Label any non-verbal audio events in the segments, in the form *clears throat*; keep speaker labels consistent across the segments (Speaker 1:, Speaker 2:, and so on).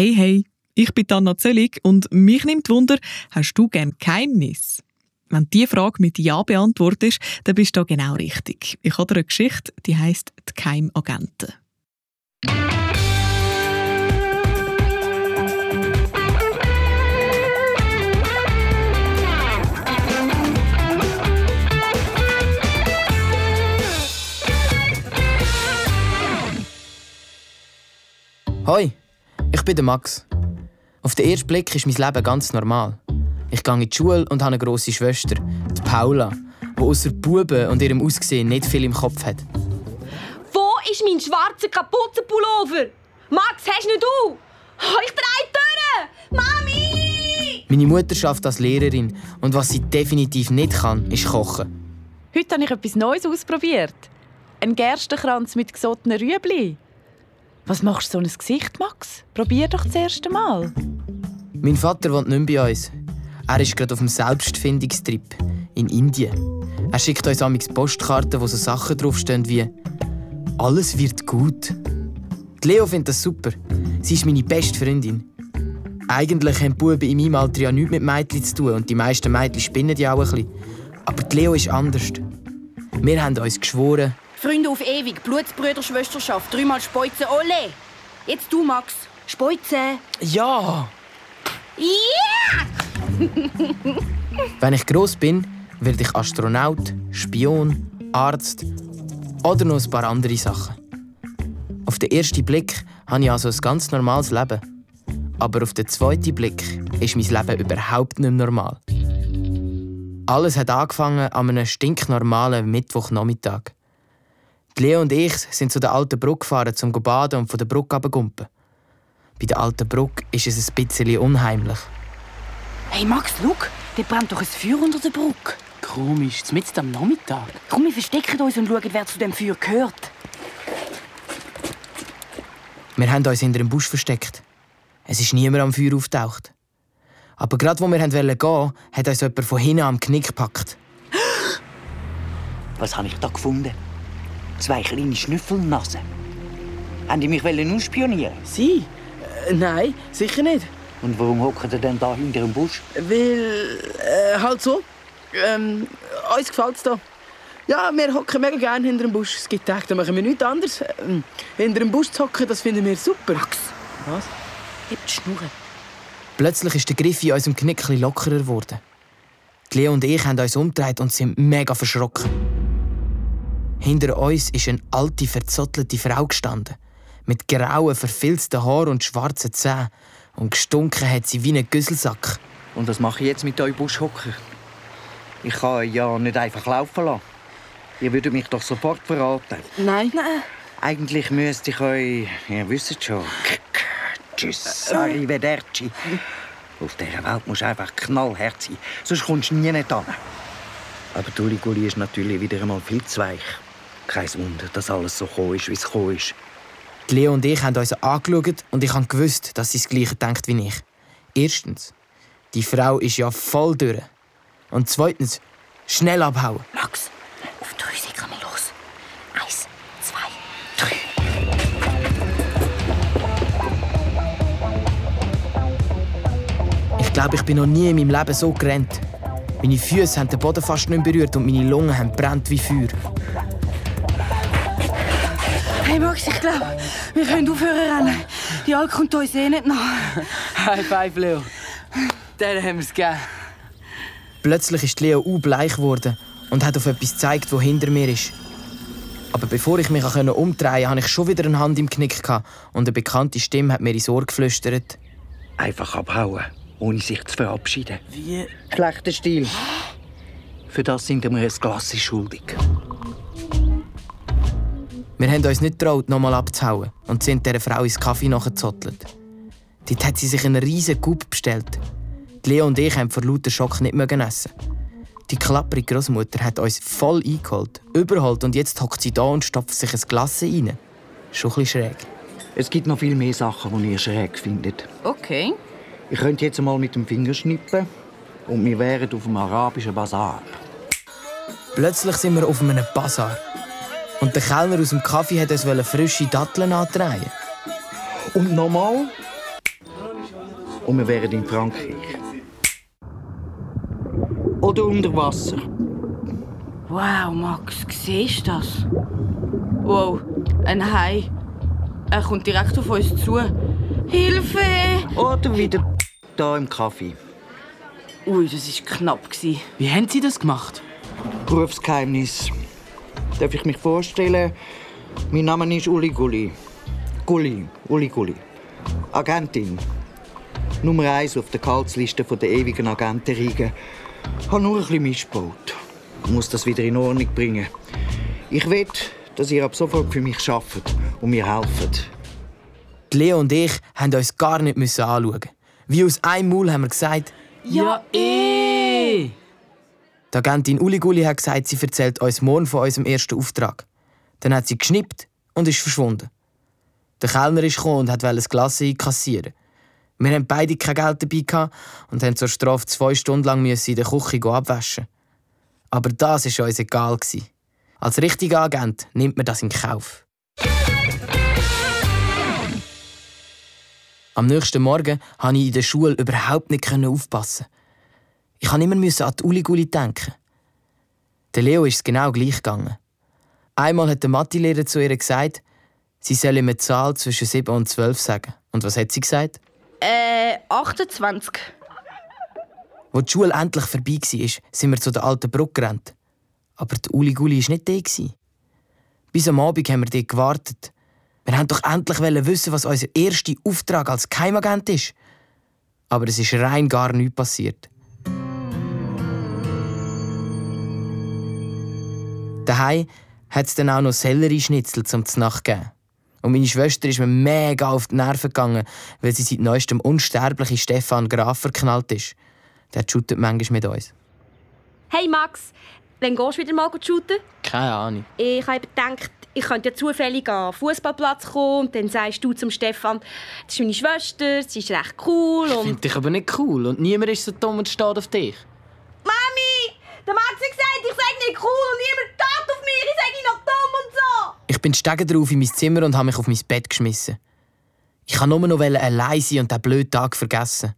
Speaker 1: Hey, hey, ich bin Anna Zöllig und mich nimmt Wunder, hast du gern Geheimnis? Wenn du diese Frage mit Ja beantwortest, dann bist du genau richtig. Ich habe eine Geschichte, die heißt «Die Geheimagenten».
Speaker 2: Hoi, ich bin der Max. Auf den ersten Blick ist mein Leben ganz normal. Ich gehe in die Schule und habe eine grosse Schwester, die Paula, die außer Buben und ihrem Aussehen nicht viel im Kopf hat.
Speaker 3: Wo ist mein schwarzer Kapuzenpullover? Max, hast nicht du? Oh, ich drehe durch! Mami!
Speaker 2: Meine Mutter schafft als Lehrerin und was sie definitiv nicht kann, ist kochen.
Speaker 4: Heute habe ich etwas Neues ausprobiert. Ein Gerstenkranz mit gesotenen Rüebli. Was machst du so ein Gesicht, Max? Probier doch das erste Mal.
Speaker 2: Mein Vater wohnt nicht bei uns. Er ist gerade auf dem Selbstfindungstrip in Indien. Er schickt uns amigs Postkarten, wo so Sachen draufstehen wie «Alles wird gut». Die Leo findet das super. Sie ist meine beste Freundin. Eigentlich haben Buben in meinem Alter ja nichts mit Mädchen zu tun und die meisten Mädchen spinnen ja auch ein bisschen. Aber die Leo ist anders. Wir haben uns geschworen,
Speaker 3: Freunde auf ewig, Blutsbrüder, Schwesterschaft, dreimal Speuze, ole! Jetzt du, Max. Speuze.
Speaker 2: «Ja!»
Speaker 3: Yeah! *laughs*
Speaker 2: Wenn ich gross bin, werde ich Astronaut, Spion, Arzt oder noch ein paar andere Sachen. Auf den ersten Blick habe ich also ein ganz normales Leben. Aber auf den zweiten Blick ist mein Leben überhaupt nicht normal. Alles hat angefangen an einem stinknormalen Mittwochnachmittag. Die Leo und ich sind zu der alten Brücke gefahren, um zu baden und von der Brücke runtergumpen. Bei der alten Brücke ist es ein bisschen unheimlich.
Speaker 3: Hey Max, schau, da brennt doch ein Feuer unter der Brücke.
Speaker 5: Komisch, mitten am Nachmittag.
Speaker 3: Komm, wir verstecken uns und schauen, wer zu dem Feuer gehört.
Speaker 2: Wir haben uns hinter einem Busch versteckt. Es ist niemand am Feuer auftaucht. Aber gerade wo wir gehen wollten, hat uns jemand von hinten am Knick gepackt.
Speaker 5: Was habe ich da gefunden? Zwei kleine Schnüffelnasen. Haben die mich wollen ausspionieren?
Speaker 6: Sie? Äh, nein, sicher nicht.
Speaker 5: Und warum hocken die denn da hinter dem Busch?
Speaker 6: Weil, äh, halt so. Ähm, uns gefällt's da. Ja, wir hocken mega gerne hinter dem Busch. Es gibt Tage, da machen wir nichts anderes. Ähm, hinter dem Busch zu hocken, das finden wir super.
Speaker 3: Max,
Speaker 6: Was?
Speaker 3: heb die Schnur.
Speaker 2: Plötzlich ist der Griff in unserem Knick lockerer geworden. Die Leo und ich haben uns umgedreht und sind mega verschrocken. Hinter uns ist eine alte, verzottelte Frau gestanden. Mit grauen, verfilzten Haaren und schwarzen Zähnen. Und gestunken hat sie wie ein Güsselsack.
Speaker 5: Und was mache ich jetzt mit euch Buschhocker? Ich kann euch ja nicht einfach laufen lassen. Ihr würdet mich doch sofort verraten.
Speaker 6: Nein.
Speaker 3: Nein.
Speaker 5: Eigentlich müsste ich euch... Ihr wisst schon. Tschüss, arrivederci. Auf dieser Welt musst du einfach knallhart sein, sonst kommst du nie nicht an. Aber Tuli Gulli ist natürlich wieder einmal viel zu weich. Kein Wunder, dass alles so gekommen ist, wie es gekommen ist.
Speaker 2: Die Leo und ich haben uns angeschaut und ich habe gewusst, dass sie das Gleiche denkt wie ich. Erstens, die Frau ist ja voll durch. Und zweitens, schnell abhauen.
Speaker 3: Max, auf drei sind wir los. Eins, zwei, drei.
Speaker 2: Ich glaube, ich bin noch nie in meinem Leben so gerannt. Meine Füße haben den Boden fast nicht berührt und meine Lungen haben brennt wie Feuer.
Speaker 3: Ich glaube, wir können aufhören rennen. Die Alk kommt uns eh nicht nach.
Speaker 6: High five, Leo. Den haben wir es gegeben.
Speaker 2: Plötzlich ist Leo u bleich geworden und hat auf etwas gezeigt, wo hinter mir ist. Aber bevor ich mich umdrehen konnte, hatte ich schon wieder eine Hand im Knick gehabt und eine bekannte Stimme hat mir ins Ohr geflüstert.
Speaker 5: Einfach abhauen, ohne sich zu verabschieden.
Speaker 6: Wie?
Speaker 5: Schlechter Stil. Für das sind wir ein Glas schuldig.
Speaker 2: Wir haben uns nicht getraut, nochmal abzuhauen und sind dieser Frau ins Kaffee nachgezottelt. Dort hat sie sich einen riesen Coup bestellt. Die Leo und ich haben vor lauter Schock nicht mehr essen. Die klapprige Großmutter hat uns voll eingeholt, überholt und jetzt hockt sie da und stopft sich ein Glas rein. Schon ein bisschen schräg.
Speaker 5: Es gibt noch viel mehr Sachen, die ihr schräg findet.
Speaker 4: Okay.
Speaker 5: Ich könnte jetzt mal mit dem Finger schnippen und wir wären auf dem arabischen Bazar.
Speaker 2: Plötzlich sind wir auf einem Bazar. Und der Kellner aus dem Kaffee hat uns frische Datteln andrehen.
Speaker 5: Und nochmal? und wir wären in Frankreich. Oder unter Wasser.
Speaker 6: Wow, Max, siehst du das? Wow, ein Hai. Er kommt direkt auf uns zu. Hilfe!
Speaker 5: Oder wieder da im Kaffee.
Speaker 6: Ui, das war knapp.
Speaker 2: Wie haben Sie das gemacht?
Speaker 5: Berufsgeheimnis. Darf ich mich vorstellen? Mein Name ist Uli Gulli. Gulli, Uli Gulli. Agentin. Nummer eins auf der Gehaltsliste der ewigen Agentenriege. Habe nur ein bisschen missgebaut. Muss das wieder in Ordnung bringen. Ich will, dass ihr ab sofort für mich arbeitet und mir helft.
Speaker 2: Leo und ich haben uns gar nicht müssen anschauen. Wie aus einem Maul haben wir gesagt,
Speaker 6: Ja, eh!
Speaker 2: Die Agentin Uli Gulli hat gesagt, sie erzählt uns morgen von unserem ersten Auftrag. Dann hat sie geschnippt und ist verschwunden. Der Kellner ist gekommen und wollte das Glas einkassieren. Wir haben beide kein Geld dabei gehabt und haben zur Strafe zwei Stunden lang in der Küche abwaschen. Aber das war uns egal. Als richtiger Agent nimmt man das in Kauf. Am nächsten Morgen konnte ich in der Schule überhaupt nicht aufpassen. Ich musste immer an die Uli-Guli denken. Der Leo ist es genau gleich gegangen. Einmal hat der Mathelehrer zu ihr gesagt, sie solle mir eine Zahl zwischen 7 und 12 sagen. Und was hat sie gesagt?
Speaker 3: Äh, 28.
Speaker 2: Als die Schule endlich vorbei war, sind wir zu der alten Brücke gerannt. Aber die Uli-Guli war nicht da. Bis am Abend haben wir dort gewartet. Wir wollten doch endlich wissen, was unser erster Auftrag als Geheimagent ist. Aber es ist rein gar nichts passiert. Daheim hat es dann auch noch Sellerieschnitzel zum Znacht gegeben. Und meine Schwester ist mir mega auf die Nerven gegangen, weil sie seit neuestem unsterbliche Stefan Graf verknallt ist. Der shootet manchmal mit uns.
Speaker 3: Hey Max, wann gehst du wieder mal shooten?
Speaker 2: Keine Ahnung.
Speaker 3: Ich habe gedacht, ich könnte ja zufällig an den Fußballplatz kommen und dann sagst du zum Stefan, das ist meine Schwester, sie ist recht cool und...
Speaker 2: Finde dich aber nicht cool und niemand ist so dumm und steht auf dich.
Speaker 3: Der Max hat gesagt, ich sei nicht cool und niemand steht auf mich, ich sei noch dumm und so!
Speaker 2: Ich bin stegen drauf in mein Zimmer und habe mich auf mein Bett geschmissen. Ich kann nur noch allein sein und den blöden Tag vergessen.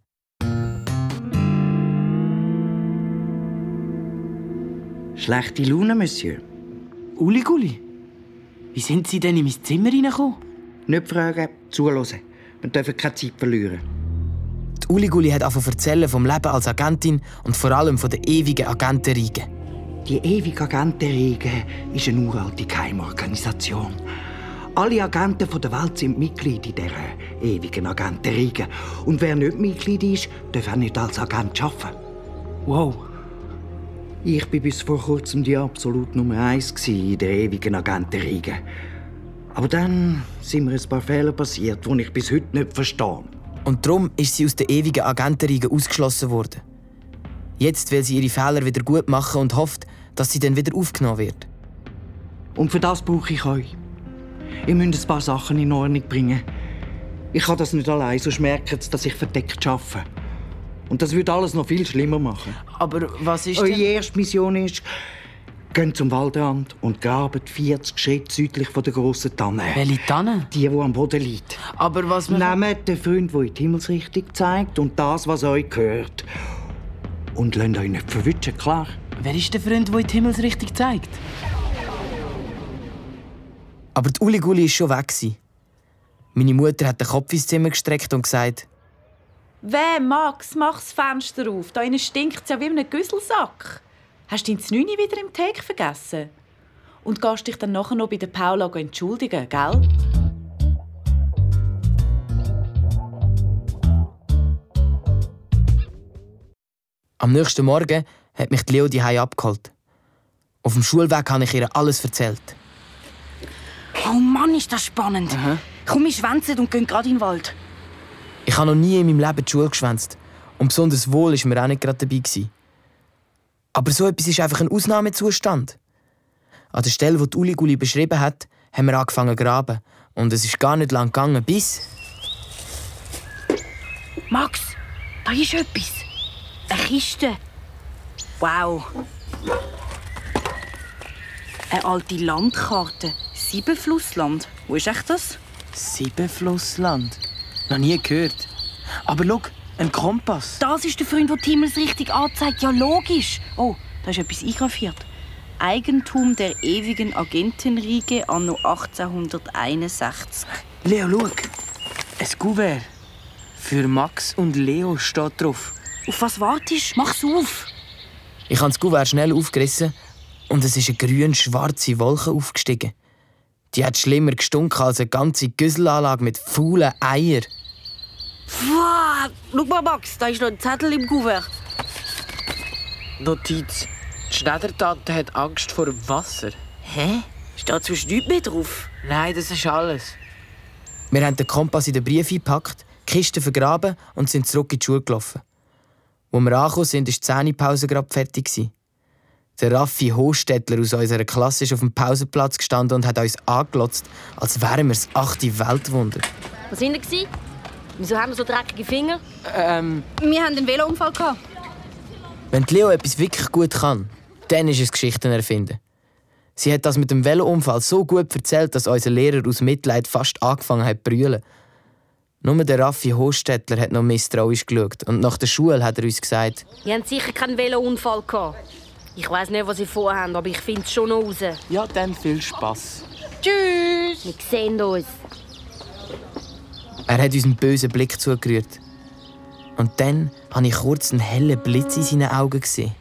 Speaker 5: Schlechte Laune, Monsieur.
Speaker 6: Uli Gulli, wie sind Sie denn in mein Zimmer reingekommen?
Speaker 5: Nicht fragen, zuhören. Wir dürfen keine Zeit verlieren.
Speaker 2: Die Uli Gulli hat angefangen erzählen vom Leben als Agentin und vor allem von der ewigen Agentenriege.
Speaker 5: Die ewige Agentenriege ist eine uralte Geheimorganisation. Alle Agenten der Welt sind Mitglied in dieser ewigen Agentenriege. Und wer nicht Mitglied ist, darf auch nicht als Agent arbeiten.
Speaker 6: Wow.
Speaker 5: Ich war bis vor kurzem die absolut Nummer eins in der ewigen Agentenriege. Aber dann sind mir ein paar Fehler passiert, die ich bis heute nicht verstehe.
Speaker 2: Und darum ist sie aus der ewigen Agentenriege ausgeschlossen worden. Jetzt will sie ihre Fehler wieder gut machen und hofft, dass sie dann wieder aufgenommen wird.
Speaker 5: Und für das brauche ich euch. Ihr müsst ein paar Sachen in Ordnung bringen. Ich kann das nicht allein, sonst merkt ihr, dass ich verdeckt arbeite. Und das würde alles noch viel schlimmer machen.
Speaker 2: Aber was ist
Speaker 5: Eure erste Mission ist, geht zum Waldrand und grabt 40 Schritte südlich von der grossen Tanne.
Speaker 2: Welche Tanne?
Speaker 5: Die, die am Boden liegt.
Speaker 2: Aber was
Speaker 5: Nehmt den Freund, der in die Himmelsrichtung zeigt und das, was euch gehört. Und lasst euch nicht verwischen, klar?
Speaker 2: Wer ist der Freund, der in die Himmelsrichtung zeigt? Aber die Uli Gulli war schon weg. Meine Mutter hat den Kopf ins Zimmer gestreckt und gesagt,
Speaker 4: Weh, Max, mach das Fenster auf. Da innen stinkt es ja wie in einem Güsselsack. Hast du dein Znüni wieder im Teig vergessen? Und gehst dich dann nachher noch bei der Paula entschuldigen, gell?
Speaker 2: am nächsten Morgen hat mich die Leo die abgeholt. Auf dem Schulweg habe ich ihr alles erzählt.
Speaker 3: Oh Mann, ist das spannend. Komm, wir schwänzen und gehen gerade in den Wald.
Speaker 2: Ich habe noch nie in meinem Leben die Schule geschwänzt. Und besonders wohl ist mir auch nicht gerade dabei. Gewesen. Aber so etwas ist einfach ein Ausnahmezustand. An der Stelle, wo die Uli Guli beschrieben hat, haben wir angefangen zu graben. Und es ist gar nicht lang gegangen, bis...
Speaker 3: Max, da ist etwas. Eine Kiste. Wow. Eine alte Landkarte. Siebenflussland. Wo ist echt das?
Speaker 2: Siebenflussland. Noch nie gehört. Aber schau,
Speaker 6: Ein Kompass?
Speaker 7: Das ist der Freund, der die Himmelsrichtung anzeigt. Ja, logisch. Oh, da ist etwas eingraviert. Eigentum der ewigen Agentenriege anno 1861.
Speaker 6: Leo, schau. Ein Kuvert. Für Max und Leo steht drauf.
Speaker 7: Auf was wartest? Mach's auf!
Speaker 2: Ich habe das Kuvert schnell aufgerissen und es ist eine grün-schwarze Wolke aufgestiegen. Die hat schlimmer gestunken als eine ganze Güsselanlage mit faulen Eiern.
Speaker 7: Schau mal, Max, da ist noch ein Zettel im Kuvert.
Speaker 6: Notiz. Die Schneidertante hat Angst vor dem Wasser.
Speaker 7: Hä? Steht sonst nichts mehr drauf?
Speaker 6: Nein, das ist alles.
Speaker 2: Wir haben den Kompass in den Brief eingepackt, die Kiste vergraben und sind zurück in die Schule gelaufen. Als wir angekommen sind, war die Zähnepause gerade fertig. Der Raffi Hostetler aus unserer Klasse ist auf dem Pausenplatz gestanden und hat uns angelotzt, als wären wir das achte Weltwunder.
Speaker 3: Was sind Sie? Wieso haben wir so dreckige Finger?
Speaker 6: Ähm,
Speaker 3: Wir haben einen Velounfall gehabt.
Speaker 2: Wenn Leo etwas wirklich gut kann, dann ist es Geschichten erfinden. Sie hat das mit dem Velounfall so gut erzählt, dass unser Lehrer aus Mitleid fast angefangen hat zu brüllen. Nur der Raffi Hostetler hat noch misstrauisch geschaut und nach der Schule hat er uns gesagt,
Speaker 3: Ihr habt sicher keinen Velounfall gehabt. Ich weiß nicht, was Sie vorhaben, aber ich finde es schon noch raus.
Speaker 6: ja, dann viel Spass.
Speaker 3: Tschüss! Wir sehen uns.
Speaker 2: Er hat uns einen bösen Blick zugerührt. Und dann habe ich kurz einen hellen Blitz in seinen Augen gesehen.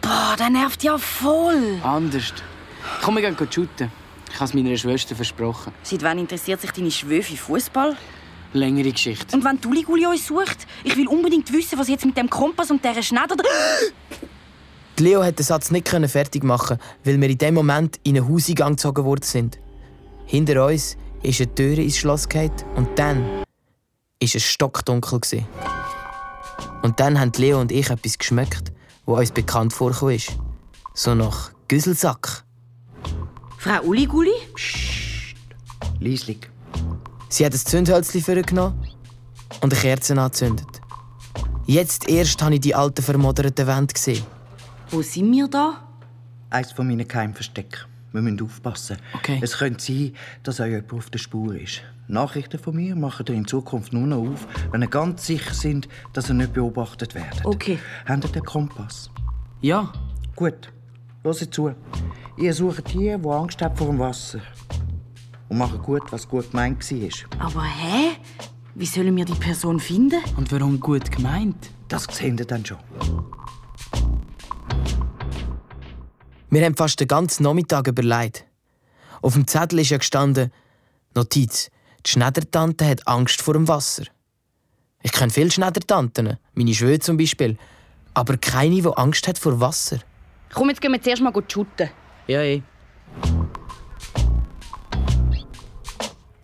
Speaker 7: Boah, der nervt ja voll.
Speaker 6: Anders. Komm, wir gehen shooten. Ich habe es meiner Schwester versprochen.
Speaker 7: Seit wann interessiert sich deine Schwöfe für Fußball?
Speaker 6: Längere Geschichte.
Speaker 7: Und wenn Tuliguli uns sucht? Ich will unbedingt wissen, was jetzt mit dem Kompass und dieser Schneider...
Speaker 2: Die Leo hat den Satz nicht können fertig machen, weil wir in dem Moment in einen Hauseingang gezogen worden sind. Hinter uns ist eine Tür ins Schloss gefallen und dann ist es stockdunkel gewesen. Und dann haben Leo und ich etwas geschmeckt, wo uns bekannt vorgekommen ist. So nach Güsselsack.
Speaker 7: Frau Uliguli?
Speaker 5: Lieslig.
Speaker 2: Sie hat ein Zündhölzchen vorgenommen und eine Kerze angezündet. Jetzt erst habe ich die alten vermodderten Wände gesehen.
Speaker 7: Wo sind wir da?
Speaker 5: Eines von meinen Geheimverstecken. Wir müssen aufpassen.
Speaker 6: Okay.
Speaker 5: Es könnte sein, dass euch jemand auf der Spur ist. Nachrichten von mir machen ihr in Zukunft nur noch auf, wenn ihr ganz sicher sind, dass ihr nicht beobachtet werdet.
Speaker 7: Okay.
Speaker 5: Habt ihr den Kompass?
Speaker 6: Ja,
Speaker 5: Gut. Hört zu. Ihr sucht die, die Angst haben vor dem Wasser. Und macht gut, was gut gemeint war.
Speaker 7: Aber hä? Wie sollen wir die Person finden?
Speaker 6: und warum gut gemeint?
Speaker 5: Das seht ihr dann schon.
Speaker 2: Wir haben fast den ganzen Nachmittag überlegt. Auf dem Zettel ist ja gestanden: Notiz: Die Schneidertante hat Angst vor dem Wasser. Ich kenne viele Schneidertanten, meine Schwöre zum Beispiel, aber keine, die Angst hat vor Wasser.
Speaker 3: Komm, jetzt gehen wir zuerst mal shooten.
Speaker 6: Ja, eh.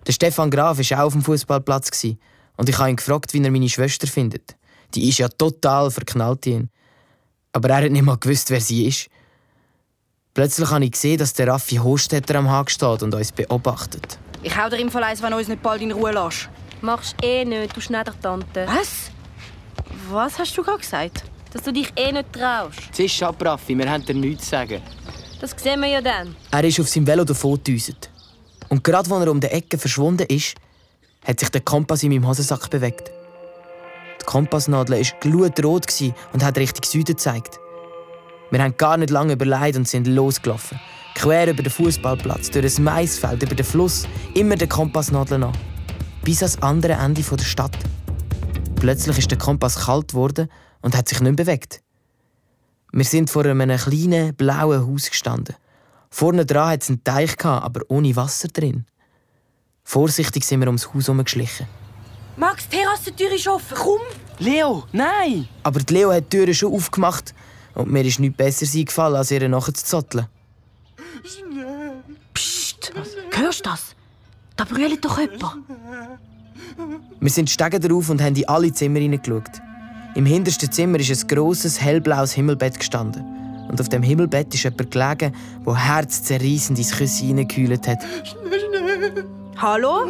Speaker 2: Der Stefan Graf war auch auf dem Fußballplatz gsi und ich habe ihn gefragt, wie er meine Schwester findet. Die ist ja total verknallt in ihn. Aber er hat nicht mal gewusst, wer sie ist. Plötzlich habe ich gesehen, dass der Raffi Hostetler am Haken steht und uns beobachtet.
Speaker 7: Ich hau dir im Fall eins, wenn du uns nicht bald in Ruhe lässt.
Speaker 3: Machst eh nicht, du Schneidertante.
Speaker 7: Was? Was hast du gerade gesagt?
Speaker 3: Dass du dich eh nicht traust.
Speaker 6: Zisch ab, Raffi, wir haben dir nichts zu sagen.
Speaker 3: Das sehen wir ja dann.
Speaker 2: Er ist auf seinem Velo davongedüset. Und gerade als er um die Ecke verschwunden ist, hat sich der Kompass in meinem Hosensack bewegt. Die Kompassnadel war glutrot gsi und hat Richtung Süden gezeigt. Wir haben gar nicht lange überlegt und sind losgelaufen. Quer über den Fußballplatz, durch ein Maisfeld, über den Fluss, immer der Kompassnadel an. Bis ans andere Ende der Stadt. Plötzlich ist der Kompass kalt geworden und hat sich nicht mehr bewegt. Wir sind vor einem kleinen blauen Haus gestanden. Vorne dran hat es einen Teich, gehabt, aber ohne Wasser drin. Vorsichtig sind wir ums Haus herumgeschlichen.
Speaker 7: Max, die Terrassentür ist offen. Komm!
Speaker 6: Leo, nein!
Speaker 2: Aber die Leo hat die Türen schon aufgemacht und mir ist nichts Besseres eingefallen, als ihr nachzuzotteln.
Speaker 7: Psst! Hörst du das? Da brüllt doch jemand.
Speaker 2: Wir sind Stegen drauf und haben in alle Zimmer hineingeschaut. Im hintersten Zimmer ist ein grosses, hellblaues Himmelbett gestanden. Und auf dem Himmelbett ist jemand gelegen, der herzzerreissend ins Küsse hineingekühlt hat.
Speaker 7: Hallo?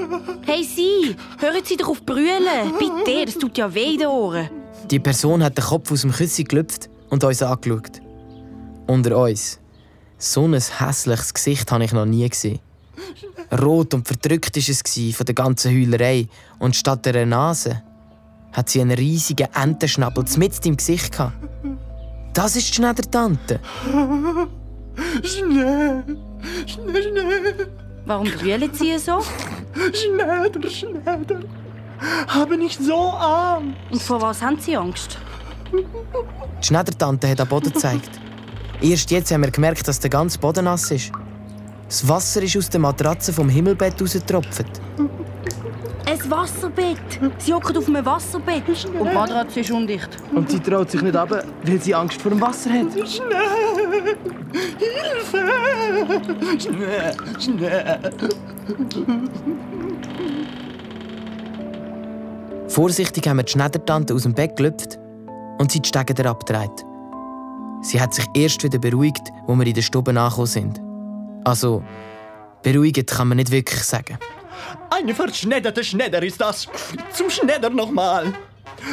Speaker 7: Hey Sie, hören Sie doch auf brüllen. Bitte, das tut ja weh in den Ohren.
Speaker 2: Die Person hat den Kopf aus dem Küssi gelüpft und uns angeschaut. Unter uns. So ein hässliches Gesicht habe ich noch nie gesehen. Rot und verdrückt war es von der ganzen Heulerei. Und statt einer Nase hat sie einen riesigen Entenschnabel mitten im Gesicht gehabt. Das ist die Schneidertante.
Speaker 8: Schnell, schnell, schnell.
Speaker 7: Warum brüllen sie so?
Speaker 8: Schneider, Schneider. Habe nicht so Angst.
Speaker 7: Und vor was haben sie Angst?
Speaker 2: Die Schneidertante hat am Boden gezeigt. Erst jetzt haben wir gemerkt, dass der ganze Boden nass ist. Das Wasser ist aus der Matratze vom Himmelbett rausgetropft.
Speaker 7: Ein Wasserbett. Sie hocken auf einem Wasserbett. Und die Matratze ist undicht.
Speaker 6: Und sie traut sich nicht runter, weil sie Angst vor dem Wasser hat.
Speaker 8: Schnell. Hilfe. Schnell, schnell.
Speaker 2: Vorsichtig haben wir die Schneidertante aus dem Bett gelüpft und sie die Stege abgedreht. Sie hat sich erst wieder beruhigt, wo wir in der Stube angekommen sind. Also, beruhigt kann man nicht wirklich sagen.
Speaker 8: Eine verschnedderte Schnedder ist das. Zum Schnedder nochmal.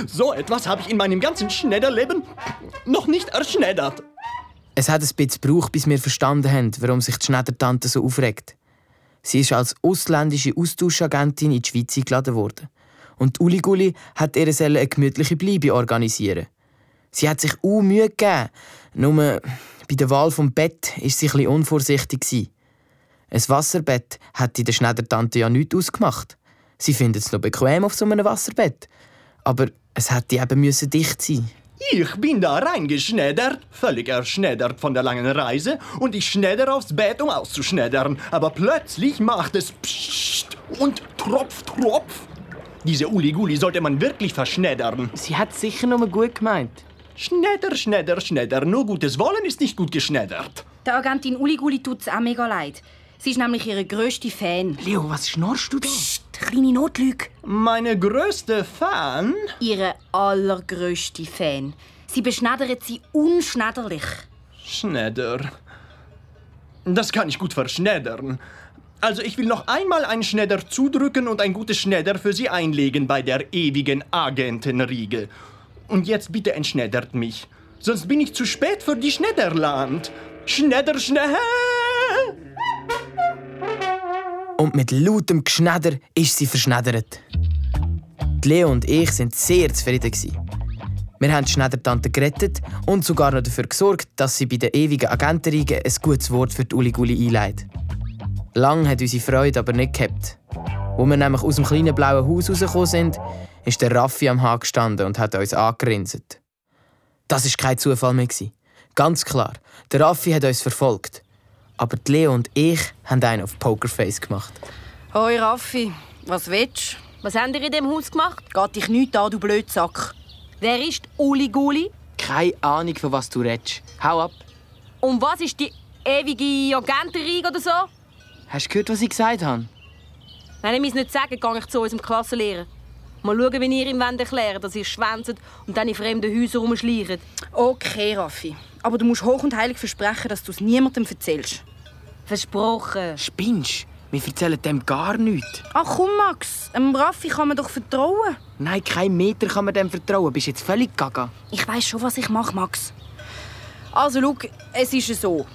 Speaker 8: So etwas habe ich in meinem ganzen Schnedderleben noch nicht erschneddert.
Speaker 2: Es hat ein bisschen gebraucht, bis wir verstanden haben, warum sich die Schneidertante so aufregt. Sie ist als ausländische Austauschagentin in die Schweiz eingeladen worden. Und Uli Gulli hat ihr eine gemütliche Bleibe organisieren. Sie hat sich auch Mühe gegeben. Nur bei der Wahl vom Bett war sie ein unvorsichtig. Ein Wasserbett hat der Schneidertante ja nichts ausgemacht. Sie findet es noch bequem auf so einem Wasserbett. Aber es hätte eben müssen dicht sein.
Speaker 8: Ich bin da reingeschneddert, völlig erschneddert von der langen Reise, und ich schnedder aufs Bett, um auszuschneddern. Aber plötzlich macht es Psst und Tropf, Tropf. Diese Uli-Guli sollte man wirklich verschneddern.
Speaker 6: Sie hat sicher nur gut gemeint.
Speaker 8: Schnedder, Schnedder, Schnedder. Nur gutes Wollen ist nicht gut geschneddert.
Speaker 7: Der Agentin Uli Guli tut es auch mega leid. Sie ist nämlich ihre grösste Fan.
Speaker 6: Leo, was schnorrst du da?
Speaker 7: Psst, kleine Notlüge.
Speaker 8: Meine größte Fan?
Speaker 7: Ihre allergrößte Fan. Sie beschneddert sie unschneiderlich.
Speaker 8: Schnedder. Das kann ich gut verschneddern. Also ich will noch einmal einen Schnedder zudrücken und ein gutes Schnedder für Sie einlegen bei der ewigen Agentenriege. Und jetzt bitte entschneddert mich. Sonst bin ich zu spät für die Schnedderland. Schnedder, schnell!
Speaker 2: Und mit lautem Geschnedder ist sie verschneddert. Leo und ich sind sehr zufrieden. Wir haben die Schneidertante gerettet und sogar noch dafür gesorgt, dass sie bei der ewigen Agentenriege ein gutes Wort für die Uli Guli einleitet. Lang hat unsere Freude aber nicht gehabt. Wo wir nämlich aus dem kleinen blauen Haus rausgekommen sind, ist der Raffi am Haken gestanden und hat uns angerinset. Das ist kein Zufall mehr. Ganz klar, der Raffi hat uns verfolgt. Aber die Leo und ich haben einen auf Pokerface gemacht.
Speaker 7: Hoi Raffi, was willst
Speaker 3: Was habt ihr in dem Haus gemacht?
Speaker 7: du? Geht dich nichts an, du Blödsack.
Speaker 3: Wer ist Uli Guli?
Speaker 6: Keine Ahnung, von was du redest. Hau ab.
Speaker 3: Und was ist die ewige Agentenriege oder so?
Speaker 6: Hast du gehört, was ich gesagt habe?
Speaker 3: Wenn ich es nicht sagen, gehe ich zu unserem Klassenlehrer. Mal schauen, wie ihr ihm erklären dass ihr schwänzt und dann in fremden Häusern rumschleicht.
Speaker 7: Okay, Raffi. Aber du musst hoch und heilig versprechen, dass du es niemandem erzählst.
Speaker 3: Versprochen.
Speaker 6: Spinnst? Wir erzählen dem gar nichts.
Speaker 7: Ach komm, Max. Einem Raffi kann man doch vertrauen.
Speaker 6: Nein, kein Meter kann man dem vertrauen. Bist jetzt völlig gaga.
Speaker 7: Ich weiß schon, was ich mache, Max. Also, schau, es ist so.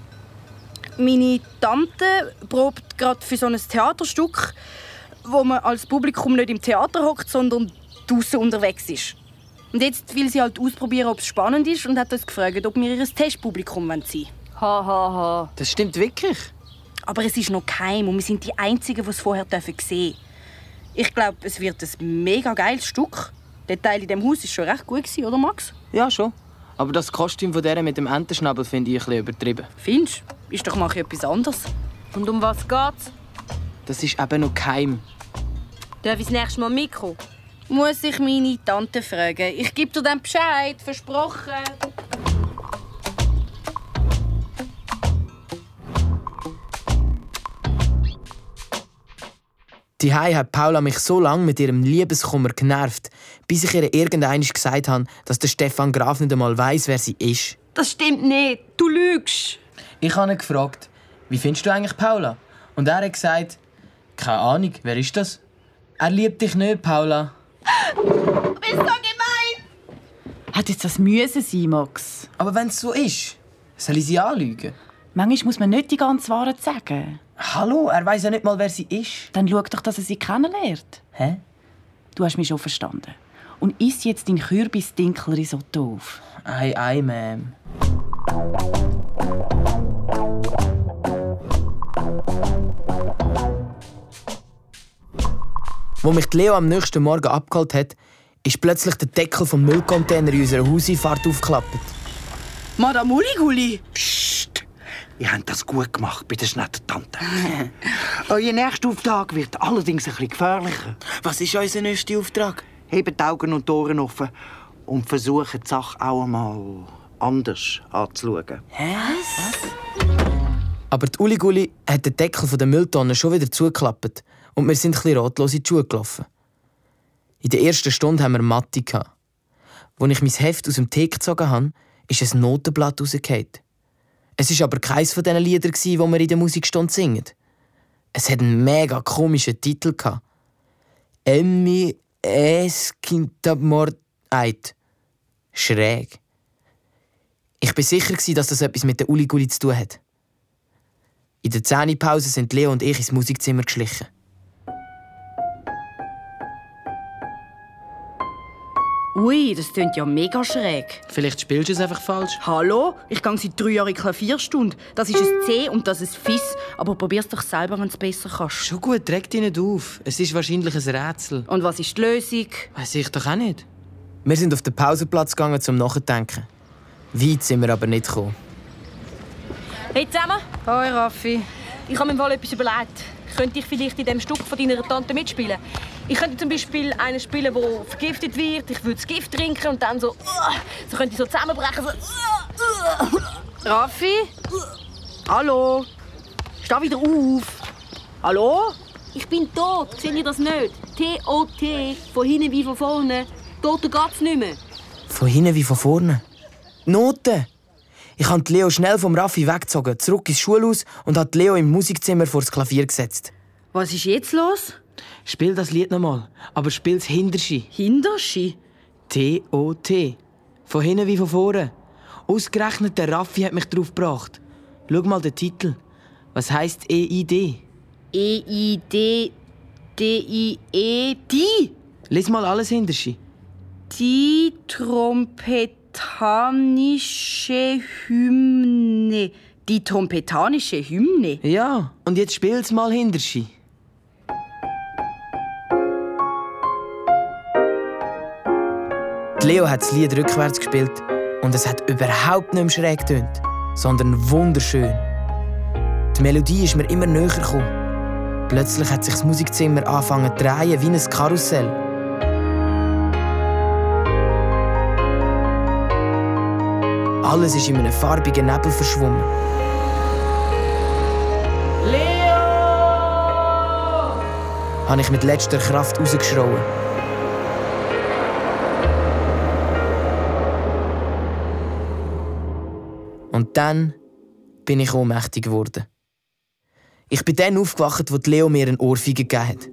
Speaker 7: Meine Tante probt gerade für so ein Theaterstück, wo man als Publikum nicht im Theater hockt, sondern draußen unterwegs ist. Und jetzt will sie halt ausprobieren, ob es spannend ist und hat uns gefragt, ob wir ihr Testpublikum sein wollen.
Speaker 3: Ha, ha, ha.
Speaker 6: Das stimmt wirklich.
Speaker 7: Aber es ist noch geheim und wir sind die Einzigen, die es vorher sehen dürfen. Ich glaube, es wird ein mega geiles Stück. Der Teil in dem Haus ist schon recht gut, oder Max?
Speaker 6: Ja, schon. Aber das Kostüm von der mit dem Entenschnabel finde ich ein bisschen übertrieben.
Speaker 7: Findest du? Ist doch mal etwas anderes.
Speaker 3: Und um was geht's?
Speaker 6: Das ist eben noch geheim.
Speaker 3: Darf ich das nächste Mal mitkommen?
Speaker 7: Muss ich meine Tante fragen. Ich gebe dir dann Bescheid, versprochen.
Speaker 2: Die hat Paula mich so lange mit ihrem Liebeskummer genervt, bis ich ihr irgendwann gesagt habe, dass der Stefan Graf nicht einmal weiß, wer sie ist.
Speaker 3: Das stimmt nicht. Du lügst.
Speaker 2: Ich habe ihn gefragt, wie findest du eigentlich Paula? Und er hat gesagt, keine Ahnung, wer ist das? Er liebt dich nicht, Paula.
Speaker 3: Du bist so gemein.
Speaker 4: Hat jetzt das müssen sein, Max?
Speaker 2: Aber wenn es so ist, soll ich sie anlügen?
Speaker 4: Manchmal muss man nicht die ganze Wahrheit sagen.
Speaker 2: Hallo, er weiß ja nicht mal, wer sie ist.
Speaker 4: Dann schau doch, dass er sie kennenlernt.
Speaker 2: Hä?
Speaker 4: Du hast mich schon verstanden. und isst jetzt dein Kürbis-Dinkel-Risotto auf.
Speaker 2: Ei, ei, Ma'am. Wo mich Leo am nächsten Morgen abgeholt hat, ist plötzlich der Deckel vom Müllcontainer in unserer Hauseinfahrt aufgeklappt.
Speaker 7: Madame Uliguli.
Speaker 5: Psst! Ihr habt das gut gemacht bei der schnetten Tante. *laughs* Euer nächster Auftrag wird allerdings ein bisschen gefährlicher.
Speaker 2: Was ist unser nächster Auftrag?
Speaker 5: Hebt die Augen und die Ohren offen und versucht die Sache auch einmal anders anzuschauen.
Speaker 2: Aber die Uliguli hat den Deckel von der Mülltonne schon wieder zugeklappt und wir sind bisschen ratlos in die Schuhe gelaufen. In der ersten Stunde haben wir Mathe. Als ich mein Heft aus dem Tee gezogen habe, ist ein Notenblatt rausgefallen. Es war aber keins von diesen Liedern, die wir in der Musikstunde singen. Es hat einen mega komischen Titel. gehabt. Emmi es Kintamord Eid. Schräg. Ich war sicher, dass das etwas mit der Uliguli zu tun hat. In der Zähnepause sind Leo und ich ins Musikzimmer geschlichen.
Speaker 7: Ui, das klingt ja mega schräg.
Speaker 2: Vielleicht spielst du es einfach falsch.
Speaker 7: Hallo? Ich gehe seit drei Jahren in Klavierstunde. Das ist ein C und das ist ein Fiss. Aber probier's doch selber, wenn du es besser kannst.
Speaker 2: Schon gut, reg dich nicht auf. Es ist wahrscheinlich ein Rätsel.
Speaker 7: Und was ist die Lösung?
Speaker 2: Weiß ich doch auch nicht. Wir sind auf den Pausenplatz gegangen zum Nachdenken. Weit sind wir aber nicht gekommen.
Speaker 3: Hey zusammen,
Speaker 7: Hoi, Raffi.
Speaker 3: ich habe mir mal etwas überlegt. Könnte ich vielleicht in dem Stück von deiner Tante mitspielen? Ich könnte zum Beispiel einen spielen, der vergiftet wird. Ich würde das Gift trinken und dann so, uh, so könnte ich so zusammenbrechen. So, uh, uh.
Speaker 7: Raffi? Hallo? Steh wieder auf. Hallo?
Speaker 3: Ich bin tot, seht ihr das nicht? T-O-T, von hinten wie von vorne. Toter geht's nicht mehr.
Speaker 2: Von hinten wie von vorne. Noten! Ich habe Leo schnell vom Raffi weggezogen, zurück ins Schulhaus und die Leo im Musikzimmer vor das Klavier gesetzt.
Speaker 7: Was ist jetzt los?
Speaker 2: Spiel das Lied nochmal, aber spiel's Hinterschi.
Speaker 7: Hinterschi?
Speaker 2: T-O-T. Von hinten wie von vorne. Ausgerechnet der Raffi hat mich drauf gebracht. Schau mal den Titel. Was heisst E-I-D?
Speaker 7: E-I-D... D-I-E... Die!
Speaker 2: Lies mal alles Hinterschi.
Speaker 7: Die trompetanische Hymne. Die trompetanische Hymne?
Speaker 2: Ja, und jetzt spiel's mal Hinterschi. Die Leo hat das Lied rückwärts gespielt und es hat überhaupt nicht mehr schräg getönt, sondern wunderschön. Die Melodie ist mir immer näher gekommen. Plötzlich hat sich das Musikzimmer angefangen zu drehen wie ein Karussell. Alles ist in einem farbigen Nebel verschwommen. Leo! habe ich mit letzter Kraft rausgeschrien. Und dann bin ich ohnmächtig geworden. Ich bin dann aufgewacht, wo die Leo mir eine Ohrfeige gegeben hat.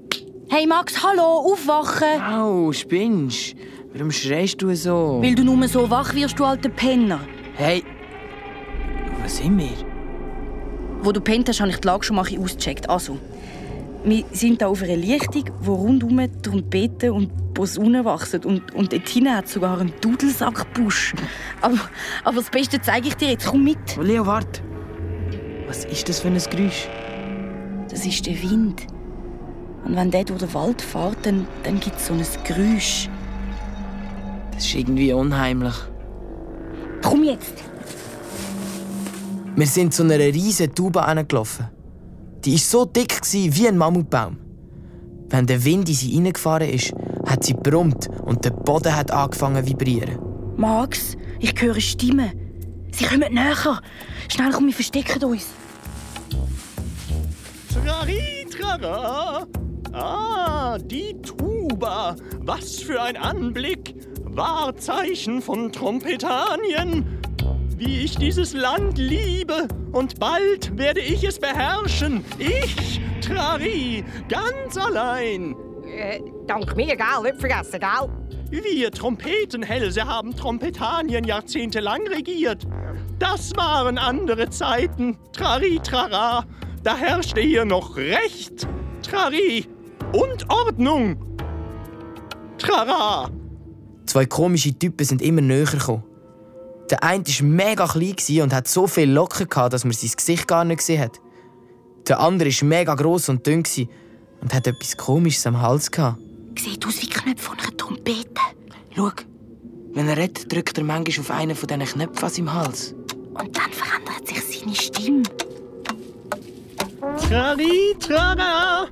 Speaker 7: Hey Max, hallo, aufwachen!
Speaker 2: Au, spinnst? Warum schreist du so?
Speaker 7: Weil du nur so wach wirst, du alter Penner.
Speaker 2: Hey, wo sind wir?
Speaker 7: Wo du pennt hast, habe ich die Lage schon mal ausgecheckt. Also, wir sind hier auf einer Lichtung, wo rundum Trompeten und Posaunen wachsen. Und, und dort hinten hat es sogar einen Dudelsackbusch. Aber, aber das Beste zeige ich dir jetzt. Komm mit.
Speaker 2: Leo, warte. Was ist das für ein Geräusch?
Speaker 7: Das ist der Wind. Und wenn der durch den Wald fährt, dann, dann gibt es so ein Geräusch.
Speaker 2: Das ist irgendwie unheimlich.
Speaker 7: Komm jetzt.
Speaker 2: Wir sind zu einer riesigen Tube gelaufen. Die war so dick wie ein Mammutbaum. Wenn der Wind in sie hineingefahren ist, hat sie brummt und der Boden hat angefangen zu vibrieren.
Speaker 7: Max, ich höre Stimmen. Sie kommen näher. Schnell, komm, wir verstecken uns.
Speaker 8: Trari-trara. Ah, die Tuba. Was für ein Anblick. Wahrzeichen von Trompetanien. Wie ich dieses Land liebe. Und bald werde ich es beherrschen. Ich, Trari, ganz allein.
Speaker 9: Äh, dank mir, gell? Nicht vergessen, gell?
Speaker 8: Wir Trompetenhälse haben Trompetanien jahrzehntelang regiert. Das waren andere Zeiten. Trari, trara. Da herrschte hier noch Recht. Trari. Und Ordnung. Trara.
Speaker 2: Zwei komische Typen sind immer näher gekommen. Der eine war mega klein und hat so viele Locken, gehabt, dass man sein Gesicht gar nicht gesehen hat. Der andere war mega gross und dünn und hat etwas Komisches am Hals. Gehabt.
Speaker 7: Sieht aus wie Knöpfe von einer Trompete.
Speaker 2: Schau, wenn er redet, drückt er manchmal auf einen von diesen Knöpfen an seinem Hals.
Speaker 7: Und dann verändert sich seine Stimme.
Speaker 8: Trari, trara!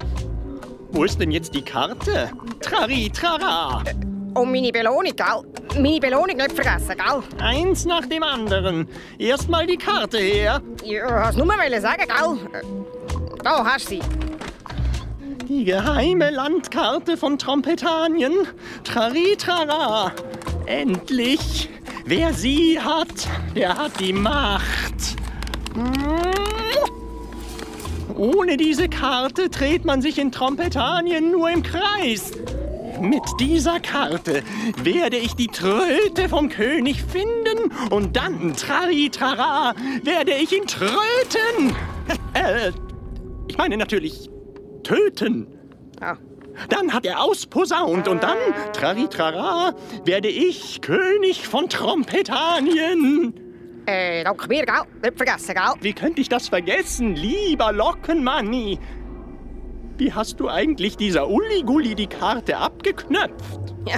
Speaker 8: Wo ist denn jetzt die Karte? Trari, trara!
Speaker 9: Und meine Belohnung, gell? Meine Belohnung nicht vergessen, gell?
Speaker 8: Eins nach dem anderen. Erstmal die Karte her.
Speaker 9: Ich wollte nur mal sagen, gell? Da hast du sie.
Speaker 8: Die geheime Landkarte von Trompetanien. Trari, trara! Endlich! Wer sie hat, der hat die Macht. Ohne diese Karte dreht man sich in Trompetanien nur im Kreis. Mit dieser Karte werde ich die Tröte vom König finden und dann, trari trara, werde ich ihn tröten. Äh, ich meine natürlich töten.
Speaker 9: Ah.
Speaker 8: Dann hat er ausposaunt und dann, trari trara, werde ich König von Trompetanien.
Speaker 9: Äh, danke mir, gell? Nicht vergessen, gell?
Speaker 8: Wie könnte ich das vergessen, lieber Lockenmanni? Wie hast du eigentlich dieser Uli-Gulli die Karte abgeknöpft?
Speaker 9: Ja,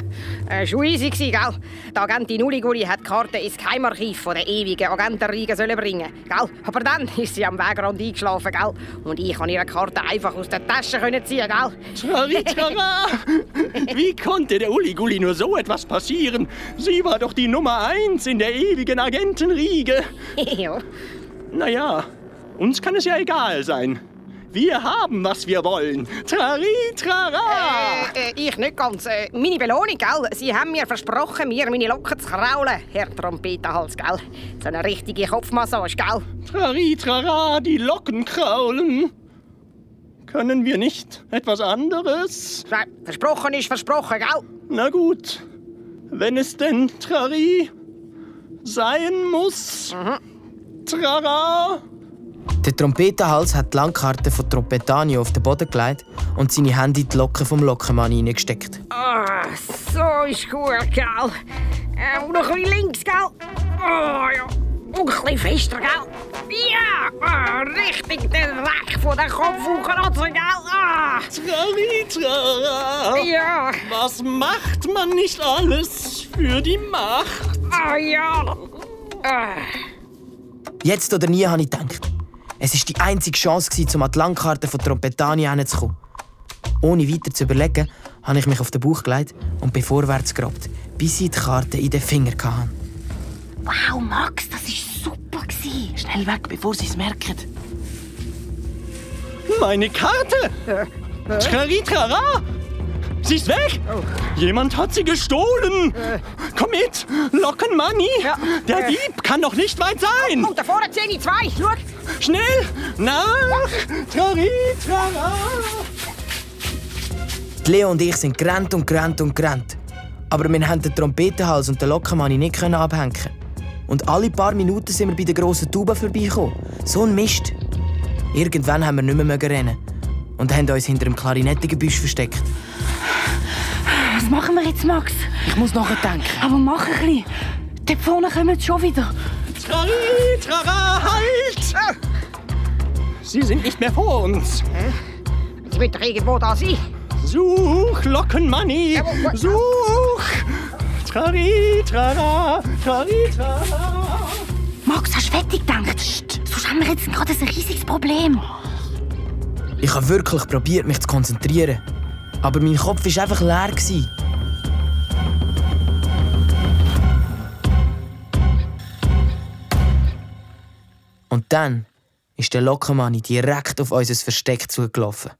Speaker 9: äh, schon easy gsi, gell? Die Agentin Uliguli hat die Karte ins Geheimarchiv von der ewigen Agentenriege sollen bringen, gell? Aber dann ist sie am Wegrand eingeschlafen, gell? Und ich konnte ihre Karte einfach aus der Tasche können ziehen, gell?
Speaker 8: Charitara! *laughs* Wie konnte der Uli-Gulli nur so etwas passieren? Sie war doch die Nummer eins in der ewigen Agentenriege. *laughs*
Speaker 9: ja.
Speaker 8: Naja, uns kann es ja egal sein. Wir haben, was wir wollen. Trari, trara!
Speaker 9: Äh, äh, ich nicht ganz. Äh, meine Belohnung, gell? Sie haben mir versprochen, mir meine Locken zu kraulen, Herr Trompetenhals, gell? So eine richtige Kopfmassage, gell?
Speaker 8: Trari, trara, die Locken kraulen. Können wir nicht etwas anderes?
Speaker 9: Versprochen ist versprochen, gell?
Speaker 8: Na gut, wenn es denn Trari sein muss. Trara!
Speaker 2: Der Trompetenhals hat die Landkarte von Trompetanio auf den Boden gelegt und seine Hände in die Locken vom Lockenmann hineingesteckt.
Speaker 9: Ah, so ist gut, gell? Äh, und noch ein bisschen links, gell? Oh, ja. Und ein bisschen fester, gell? Ja! Ah, richtig den Dreck von der Kopfhauchratze, gell? Ah!
Speaker 8: Trari, trara!
Speaker 9: Ja!
Speaker 8: Was macht man nicht alles für die Macht?
Speaker 9: Ah, ja! Ah.
Speaker 2: Jetzt oder nie, habe ich gedacht. Es war die einzige Chance, um an die Landkarte von Trompetania hinzukommen. Ohne weiter zu überlegen, habe ich mich auf den Bauch gelegt und bin vorwärts gegrabt, bis ich die Karte in den Finger hatte.
Speaker 7: Wow, Max, das war super. gewesen.
Speaker 6: Schnell weg, bevor sie es merken.
Speaker 8: Meine Karte! Trari, trara! Sie ist weg! Jemand hat sie gestohlen! Komm mit! Lockenmanni! Der Dieb kann doch nicht weit sein!
Speaker 9: Und da vorne sehe ich zwei. Schau!
Speaker 8: Schnell! Nach! Trari, trara!
Speaker 2: Die Leo und ich sind gerannt und gerannt und gerannt. Aber wir konnten den Trompetenhals und den Lockenmanni nicht abhängen. Und alle paar Minuten sind wir bei der grossen Tuba vorbeigekommen. So ein Mist. Irgendwann haben wir nicht mehr rennen und haben uns hinter dem Klarinettengebüsch versteckt.
Speaker 4: Was machen wir jetzt, Max?
Speaker 6: Ich muss nachdenken.
Speaker 4: Aber mach ein bisschen. Dort vorne kommen sie schon wieder.
Speaker 8: Trari, trara, halt! Sie sind nicht mehr vor uns.
Speaker 9: Sie wird doch irgendwo da sein.
Speaker 8: Such, Lockenmanni! Such! Trari, trara, trari, trara!
Speaker 4: Max, hast du fertig gedacht? Sonst haben wir jetzt gerade ein riesiges Problem.
Speaker 2: Ich habe wirklich probiert, mich zu konzentrieren. Aber mein Kopf war einfach leer. gewesen. Und dann ist der Lockenmanni direkt auf unser Versteck zugelaufen.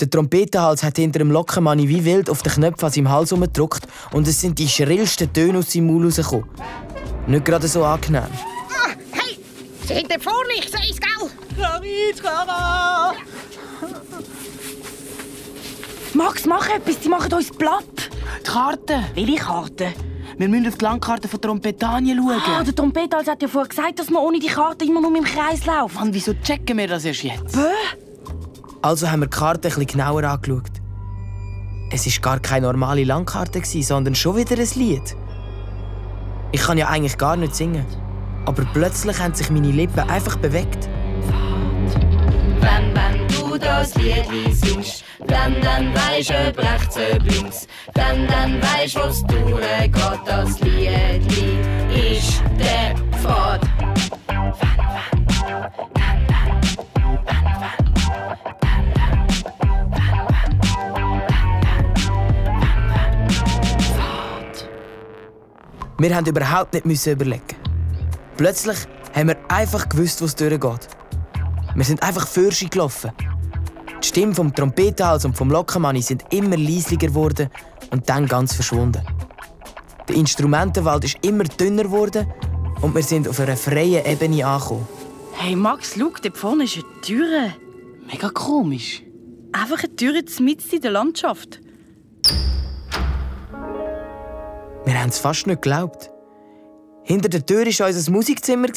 Speaker 2: Der Trompetenhals hat hinter dem Lockenmanni wie wild auf den Knöpfen an seinem Hals herumgedrückt und es sind die schrillsten Töne aus seinem Maul rausgekommen. Nicht gerade so angenehm.
Speaker 9: Ah, hey! Sie sind da vorne, ich sehe es, gell?
Speaker 8: Trari, trara!
Speaker 4: Max, mach etwas, die machen uns platt.
Speaker 6: Die Karte.
Speaker 4: Welche Karte?
Speaker 6: Wir müssen auf die Landkarte von Trompetanien schauen.
Speaker 4: Ah, der Trompetenhals hat ja vorher gesagt, dass man ohne die Karte immer nur im Kreis laufen.
Speaker 6: Mann, wieso checken wir das erst jetzt?
Speaker 2: Also haben wir die Karte ein bisschen genauer angeschaut. es ist gar keine normale Landkarte, gewesen, sondern schon wieder ein Lied. Ich kann ja eigentlich gar nicht singen. Aber plötzlich haben sich meine Lippen einfach bewegt.
Speaker 10: Wenn, das Lied singst, dann, dann weisst du, ob rechts, ob links. Dann, dann weisst was durchgeht, das Lied ist der Pfad.
Speaker 2: Wir haben überhaupt nicht müssen überlegen. Plötzlich haben wir einfach gewusst, wo es durchgeht. Wir sind einfach Fürschi gelaufen. Die Stimmen vom Trompetenhals und vom Lockenmanni sind immer leislicher geworden und dann ganz verschwunden. Der Instrumentenwald ist immer dünner geworden und wir sind auf einer freien Ebene angekommen.
Speaker 7: Hey Max, schau, dort vorne ist eine Tür.
Speaker 6: Mega komisch.
Speaker 7: Einfach eine Tür mitten in der Landschaft.
Speaker 2: Wir haben es fast nicht geglaubt. Hinter der Tür war unser Musikzimmer.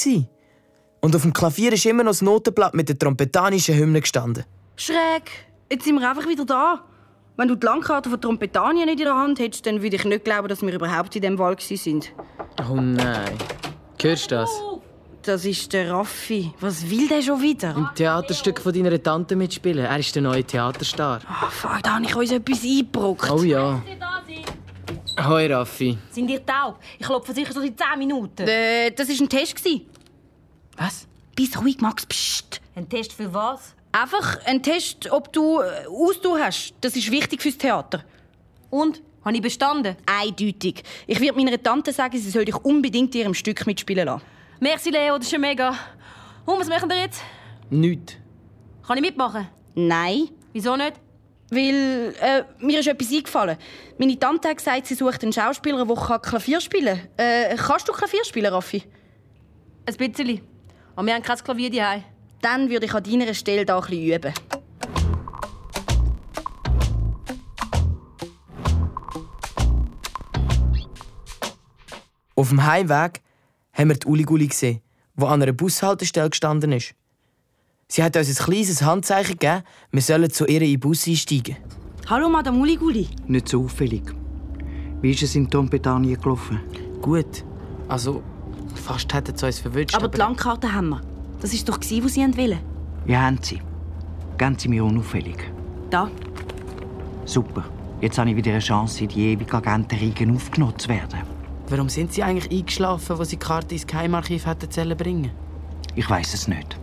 Speaker 2: Und auf dem Klavier ist immer noch das Notenblatt mit der trompetanischen Hymne gestanden.
Speaker 7: Schräg. Jetzt sind wir einfach wieder da. Wenn du die Landkarte von Trompetanien nicht in der Hand hättest, dann würde ich nicht glauben, dass wir überhaupt in diesem Wald sind.
Speaker 2: Oh nein. Hörst du das?
Speaker 7: Das ist der Raffi. Was will der schon wieder?
Speaker 2: Im Theaterstück von deiner Tante mitspielen. Er ist der neue Theaterstar.
Speaker 7: Ah, fuck, da habe ich uns etwas eingebrockt.
Speaker 2: Oh ja. Hoi Raffi.
Speaker 3: Sind ihr taub? Ich klopfe sicher so seit 10 Minuten.
Speaker 7: Äh, das war ein Test.
Speaker 2: Was?
Speaker 7: Bist ruhig, Max. Psst.
Speaker 3: Ein Test für was?
Speaker 7: Einfach ein Test, ob du äh, Ausdauer hast. Das ist wichtig fürs Theater.
Speaker 3: Und? Habe ich bestanden?
Speaker 7: Eindeutig. Ich werde meiner Tante sagen, sie soll dich unbedingt in ihrem Stück mitspielen lassen.
Speaker 3: Merci, Leo, das ist ja mega. Und was machen wir jetzt?
Speaker 2: Nichts.
Speaker 3: Kann ich mitmachen?
Speaker 7: Nein.
Speaker 3: Wieso nicht?
Speaker 7: Weil äh, mir ist etwas eingefallen. Meine Tante hat gesagt, sie sucht einen Schauspieler, der Klavier spielen kann. Äh, kannst du Klavier spielen, Raffi?
Speaker 3: Ein bisschen. Aber wir haben kein Klavier daheim.
Speaker 7: Dann würde ich an deiner Stelle da ein bisschen üben.
Speaker 2: Auf dem Heimweg haben wir die Uliguli gesehen, die an einer Bushaltestelle gestanden ist. Sie hat uns ein kleines Handzeichen gegeben, wir sollen zu ihr in den Bus einsteigen.
Speaker 7: Hallo, Madame Uliguli.
Speaker 5: Nicht so auffällig. Wie ist es in Trompetanien gelaufen?
Speaker 2: Gut. Also, fast hätten sie uns verwünscht.
Speaker 7: Aber die Landkarte haben wir. Das war doch, was sie wollen.
Speaker 5: Ja, haben sie. Geben sie mir unauffällig.
Speaker 7: Da.
Speaker 5: Super. Jetzt habe ich wieder eine Chance, in die ewige Agentenriege aufgenommen zu werden.
Speaker 2: Warum sind sie eigentlich eingeschlafen, wo sie die Karte ins Geheimarchiv hätten sollen bringen
Speaker 5: Ich weiß es nicht.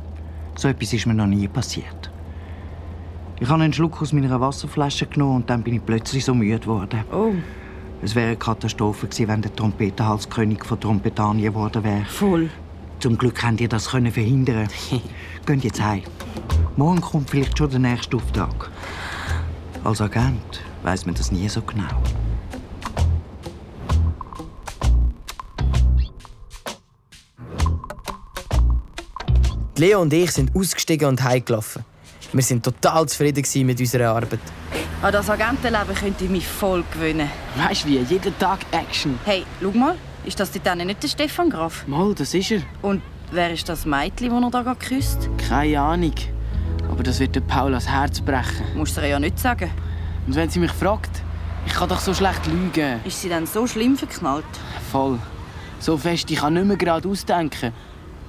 Speaker 5: So etwas ist mir noch nie passiert. Ich habe einen Schluck aus meiner Wasserflasche genommen und dann bin ich plötzlich so müde geworden.
Speaker 7: Oh.
Speaker 5: Es wäre eine Katastrophe gewesen, wenn der Trompetenhalskönig von Trompetanien geworden wäre.
Speaker 7: Voll.
Speaker 5: Zum Glück könnt ihr das können verhindern. *laughs* Geht jetzt heim. Morgen kommt vielleicht schon der nächste Auftrag. Als Agent weiß man das nie so genau.
Speaker 2: Leo und ich sind ausgestiegen und heimgelaufen. Wir sind total zufrieden mit unserer Arbeit.
Speaker 7: An das Agentenleben könnte ich mich voll gewöhnen.
Speaker 6: Weißt du wie? Jeden Tag Action.
Speaker 7: Hey, schau mal. Ist das hinten nicht der Stefan Graf?
Speaker 6: Mal, das ist er.
Speaker 7: Und wer ist das Mädchen, das er da gerade küsst?
Speaker 6: Keine Ahnung. Aber das wird der Paul ans Herz brechen.
Speaker 7: Musst du ihr ja nicht sagen.
Speaker 6: Und wenn sie mich fragt, ich kann doch so schlecht lügen.
Speaker 7: Ist sie dann so schlimm verknallt?
Speaker 6: Voll. So fest, ich kann nicht mehr gerade ausdenken.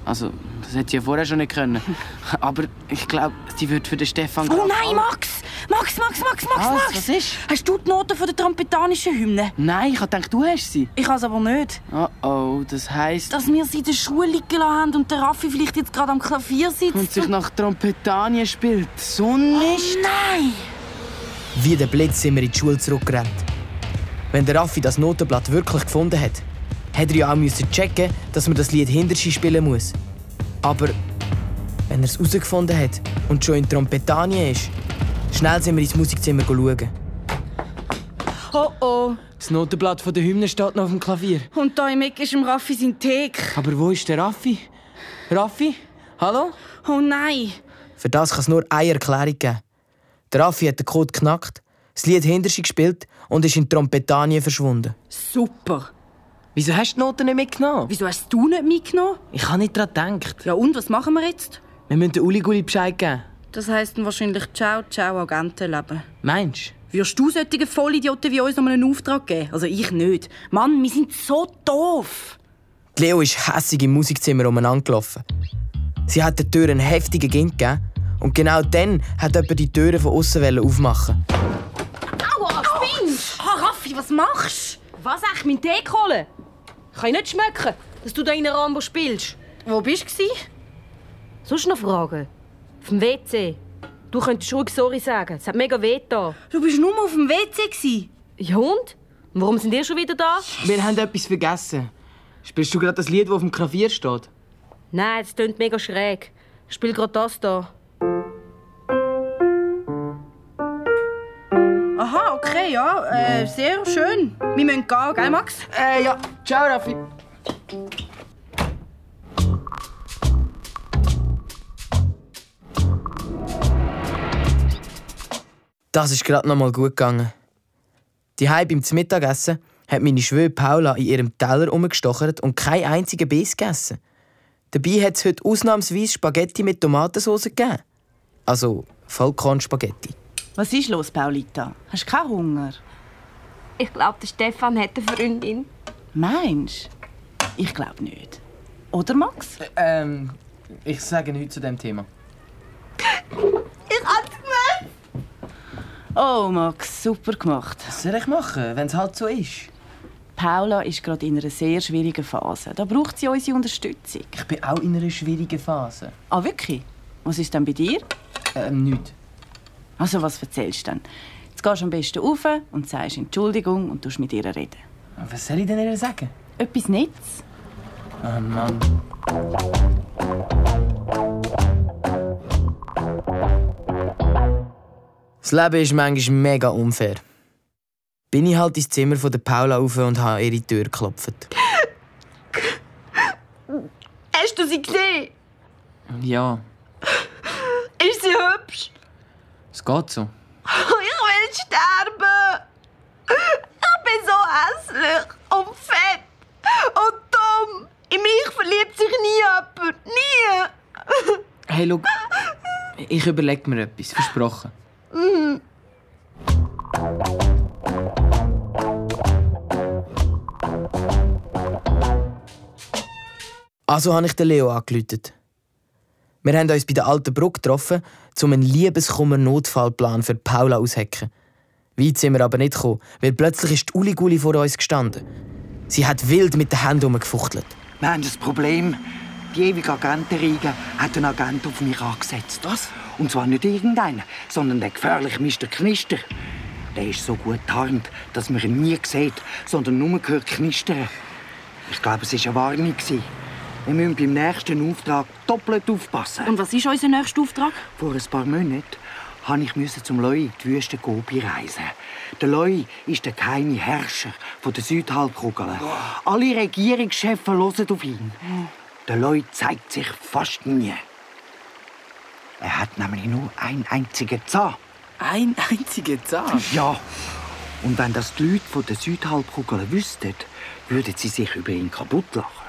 Speaker 6: Also, das hätte sie ja vorher schon nicht können. *laughs* Aber ich glaube, sie wird für den Stefan...
Speaker 7: Oh nein, Max! Max, Max, Max, Max,
Speaker 6: Was?
Speaker 7: Max!
Speaker 6: Was ist?
Speaker 7: Hast du die Noten von der trompetanischen Hymne?
Speaker 6: Nein, ich dachte, du hast sie.
Speaker 7: Ich has aber nicht.
Speaker 6: Oh oh, das heisst...
Speaker 7: Dass wir sie in der Schule liegen lassen haben und der Raffi vielleicht jetzt gerade am Klavier sitzt.
Speaker 6: Und sich nach Trompetanien spielt. So nicht.
Speaker 7: Nein!
Speaker 2: Wie der Blitz sind wir in die Schule zurückgerannt. Wenn der Raffi das Notenblatt wirklich gefunden hat, hätte er ja auch müssen checken, dass man das Lied Hinterschi spielen muss. Aber wenn er es herausgefunden hat und schon in Trompetanien ist, schnell sind wir ins Musikzimmer schauen.
Speaker 7: Oh oh.
Speaker 6: Das Notenblatt von der Hymne steht noch auf dem Klavier.
Speaker 7: Und da im Eck ist im Raffi sein Thek.
Speaker 6: Aber wo ist der Raffi? Raffi? Hallo?
Speaker 7: Oh nein!
Speaker 2: Für das kann es nur eine Erklärung geben. Der Raffi hat den Code geknackt, das Lied Hinterschi gespielt und ist in Trompetanien verschwunden.
Speaker 7: Super.
Speaker 6: Wieso hast du die Noten nicht mitgenommen?
Speaker 7: Wieso hast du nicht mitgenommen?
Speaker 6: Ich habe nicht daran gedacht.
Speaker 7: Ja und, was machen wir jetzt?
Speaker 6: Wir müssen den Uli Gulli Bescheid geben.
Speaker 7: Das heisst dann wahrscheinlich Ciao, Ciao, Agentenleben.
Speaker 6: Meinst du?
Speaker 7: Würdest du solche Vollidioten wie uns noch einen Auftrag geben? Also ich nicht. Mann, wir sind so doof.
Speaker 2: Die Leo ist hässig im Musikzimmer umeinander gelaufen. Sie hat der Tür einen heftigen Gink gegeben und genau dann hat jemand die Türen von außen aufmachen.
Speaker 3: Aua, spinnst!
Speaker 7: Ah, Raffi, was machst
Speaker 3: Was, echt, mein Tee holen? Kann ich nicht schmecken, dass du da in Rambo spielst.
Speaker 7: du? Wo bist du?
Speaker 3: Sonst noch Fragen? Auf dem WC. Du könntest ruhig sorry sagen. Es hat mega weh da.
Speaker 7: Du bist nur auf dem WC. Gewesen.
Speaker 3: Ja und? Warum sind ihr schon wieder da?
Speaker 2: Wir haben etwas vergessen. Spielst du gerade das Lied, das auf dem Klavier steht?
Speaker 3: Nein, es klingt mega schräg. Ich spiele gerade das da.
Speaker 7: Aha, okay, ja. Äh, sehr schön. Wir müssen gehen, gell, Max?
Speaker 2: Äh, ja. Ciao, Raffi. Das ist gerade noch mal gut gegangen. Die Heim beim Mittagessen hat meine Schwöhe Paula in ihrem Teller umgestochert und keinen einzigen Biss gegessen. Dabei hat es heute ausnahmsweise Spaghetti mit Tomatensauce gegeben. Also Vollkornspaghetti.
Speaker 4: Was ist los, Paulita? Hast du keinen Hunger?
Speaker 3: Ich glaube, der Stefan hat eine Freundin.
Speaker 4: Meinst du? Ich glaube nicht. Oder, Max?
Speaker 2: Ähm, ich sage nichts zu dem Thema. *laughs*
Speaker 3: Ich gemacht!
Speaker 4: Oh, Max, super gemacht.
Speaker 2: Was soll ich machen, wenn es halt so ist?
Speaker 4: Paula ist gerade in einer sehr schwierigen Phase. Da braucht sie unsere Unterstützung.
Speaker 2: Ich bin auch in einer schwierigen Phase.
Speaker 4: Ah, wirklich? Was ist denn bei dir?
Speaker 2: Ähm, nichts.
Speaker 4: Also, was erzählst du denn? Jetzt gehst du am besten rauf und sagst Entschuldigung und tust mit ihr reden.
Speaker 2: Was soll ich denn ihr sagen?
Speaker 4: Etwas Nettes?
Speaker 2: Oh Mann. Das Leben ist manchmal mega unfair. Bin ich halt ins Zimmer von der Paula rauf und habe ihre Tür geklopft.
Speaker 3: Hast du sie gesehen?
Speaker 2: Ja,
Speaker 3: Ist sie hübsch?
Speaker 2: es geht so. *laughs*
Speaker 3: Ich will sterben! Ich bin so hässlich und fett und dumm. In mich verliebt sich nie jemand. Nie!
Speaker 2: Hey, schau. Ich überlege mir etwas, versprochen. Also habe ich den Leo angerufen. Wir haben uns bei der alten Brücke getroffen, um einen Liebeskummer-Notfallplan für Paula auszuhacken. Weit sind wir aber nicht gekommen, weil plötzlich ist die Uliguli vor uns gestanden. Sie hat wild mit den Händen umgefuchtelt.
Speaker 5: Wir haben das Problem. Die ewige Agentenriege hat einen Agent auf mich angesetzt. Was? Und zwar nicht irgendeinen, sondern der gefährliche Mr. Knister. Der ist so gut tarnt, dass man ihn nie sieht, sondern nur hört knistern. Ich glaube, es war eine Warnung. Wir müssen beim nächsten Auftrag doppelt aufpassen.
Speaker 7: Und was ist unser nächster Auftrag?
Speaker 5: Vor ein paar Monaten musste ich müssen zum Loi in die Wüste Gobi reisen. Der Loi ist der geheime Herrscher von der Südhalbkugel. Alle Regierungschefs hören auf ihn. Der Loi zeigt sich fast nie. Er hat nämlich nur einen einzigen Zahn.
Speaker 6: Ein einziger Zahn.
Speaker 5: Ja. Und wenn das die Leute von der Südhalbkugel wüssten, würden sie sich über ihn kaputt lachen.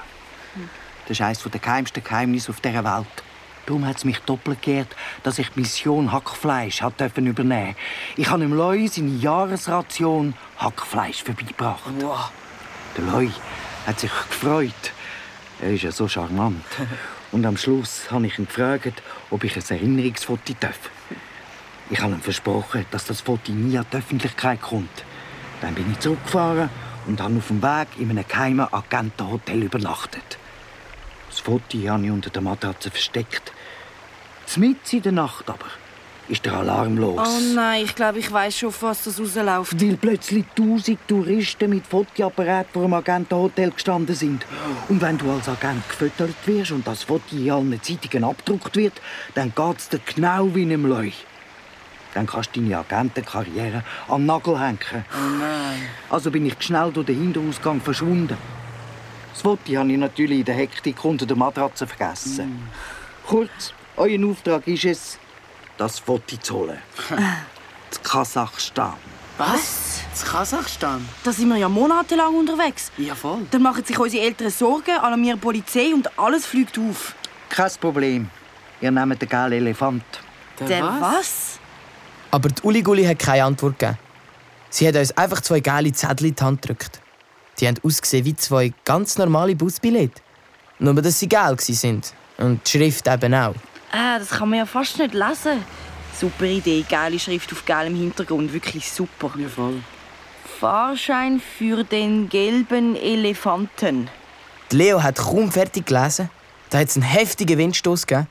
Speaker 5: Das ist eines der geheimsten Geheimnisse auf dieser Welt. Darum hat es mich doppelt geehrt, dass ich die Mission Hackfleisch hat übernehmen Ich habe dem Loi seine Jahresration Hackfleisch vorbeigebracht. Der Loi hat sich gefreut. Er ist ja so charmant. *laughs* Und am Schluss habe ich ihn gefragt, ob ich ein Erinnerungsfoto darf. Ich habe ihm versprochen, dass das Foto nie an die Öffentlichkeit kommt. Dann bin ich zurückgefahren und habe auf dem Weg in einem geheimen Agentenhotel übernachtet. Das Foto habe ich unter der Matratze versteckt. Mitten in der Nacht aber ist der Alarm los.
Speaker 7: Oh nein, ich glaube, ich weiß schon, auf was das rausläuft.
Speaker 5: Weil plötzlich tausend Touristen mit Fotoapparat vor dem Agentenhotel gestanden sind. Und wenn du als Agent gefüttert wirst und das Foto in allen Zeitungen abgedruckt wird, dann geht's dir genau wie einem Leu. Dann kannst du deine Agentenkarriere an den Nagel hängen.
Speaker 6: Oh nein.
Speaker 5: Also bin ich schnell durch den Hinterausgang verschwunden. Das Foto habe ich natürlich in der Hektik unter der Matratze vergessen. Kurz, euer Auftrag ist es, das Foto zu holen. *laughs* zu Kasachstan.
Speaker 6: Was? In Kasachstan?
Speaker 7: Da sind wir ja monatelang unterwegs.
Speaker 6: Ja, voll.
Speaker 7: Dann machen sich unsere Eltern Sorgen, alarmieren die Polizei und alles fliegt auf.
Speaker 5: Kein Problem. Ihr nehmt den gelben Elefant.
Speaker 7: Der was?
Speaker 2: Aber die Uliguli hat keine Antwort gegeben. Sie hat uns einfach zwei geile Zettel in die Hand gedrückt. Die haben ausgesehen wie zwei ganz normale Busbillette. Nur, dass sie geil sind. Und die Schrift eben auch.
Speaker 7: Ah, das kann man ja fast nicht lesen. Super Idee, geile Schrift auf geilem Hintergrund, wirklich super.
Speaker 11: Ja, voll.
Speaker 7: Fahrschein für den gelben Elefanten.
Speaker 2: Die Leo hat kaum fertig gelesen. Da hat es einen heftigen Windstoß gegeben.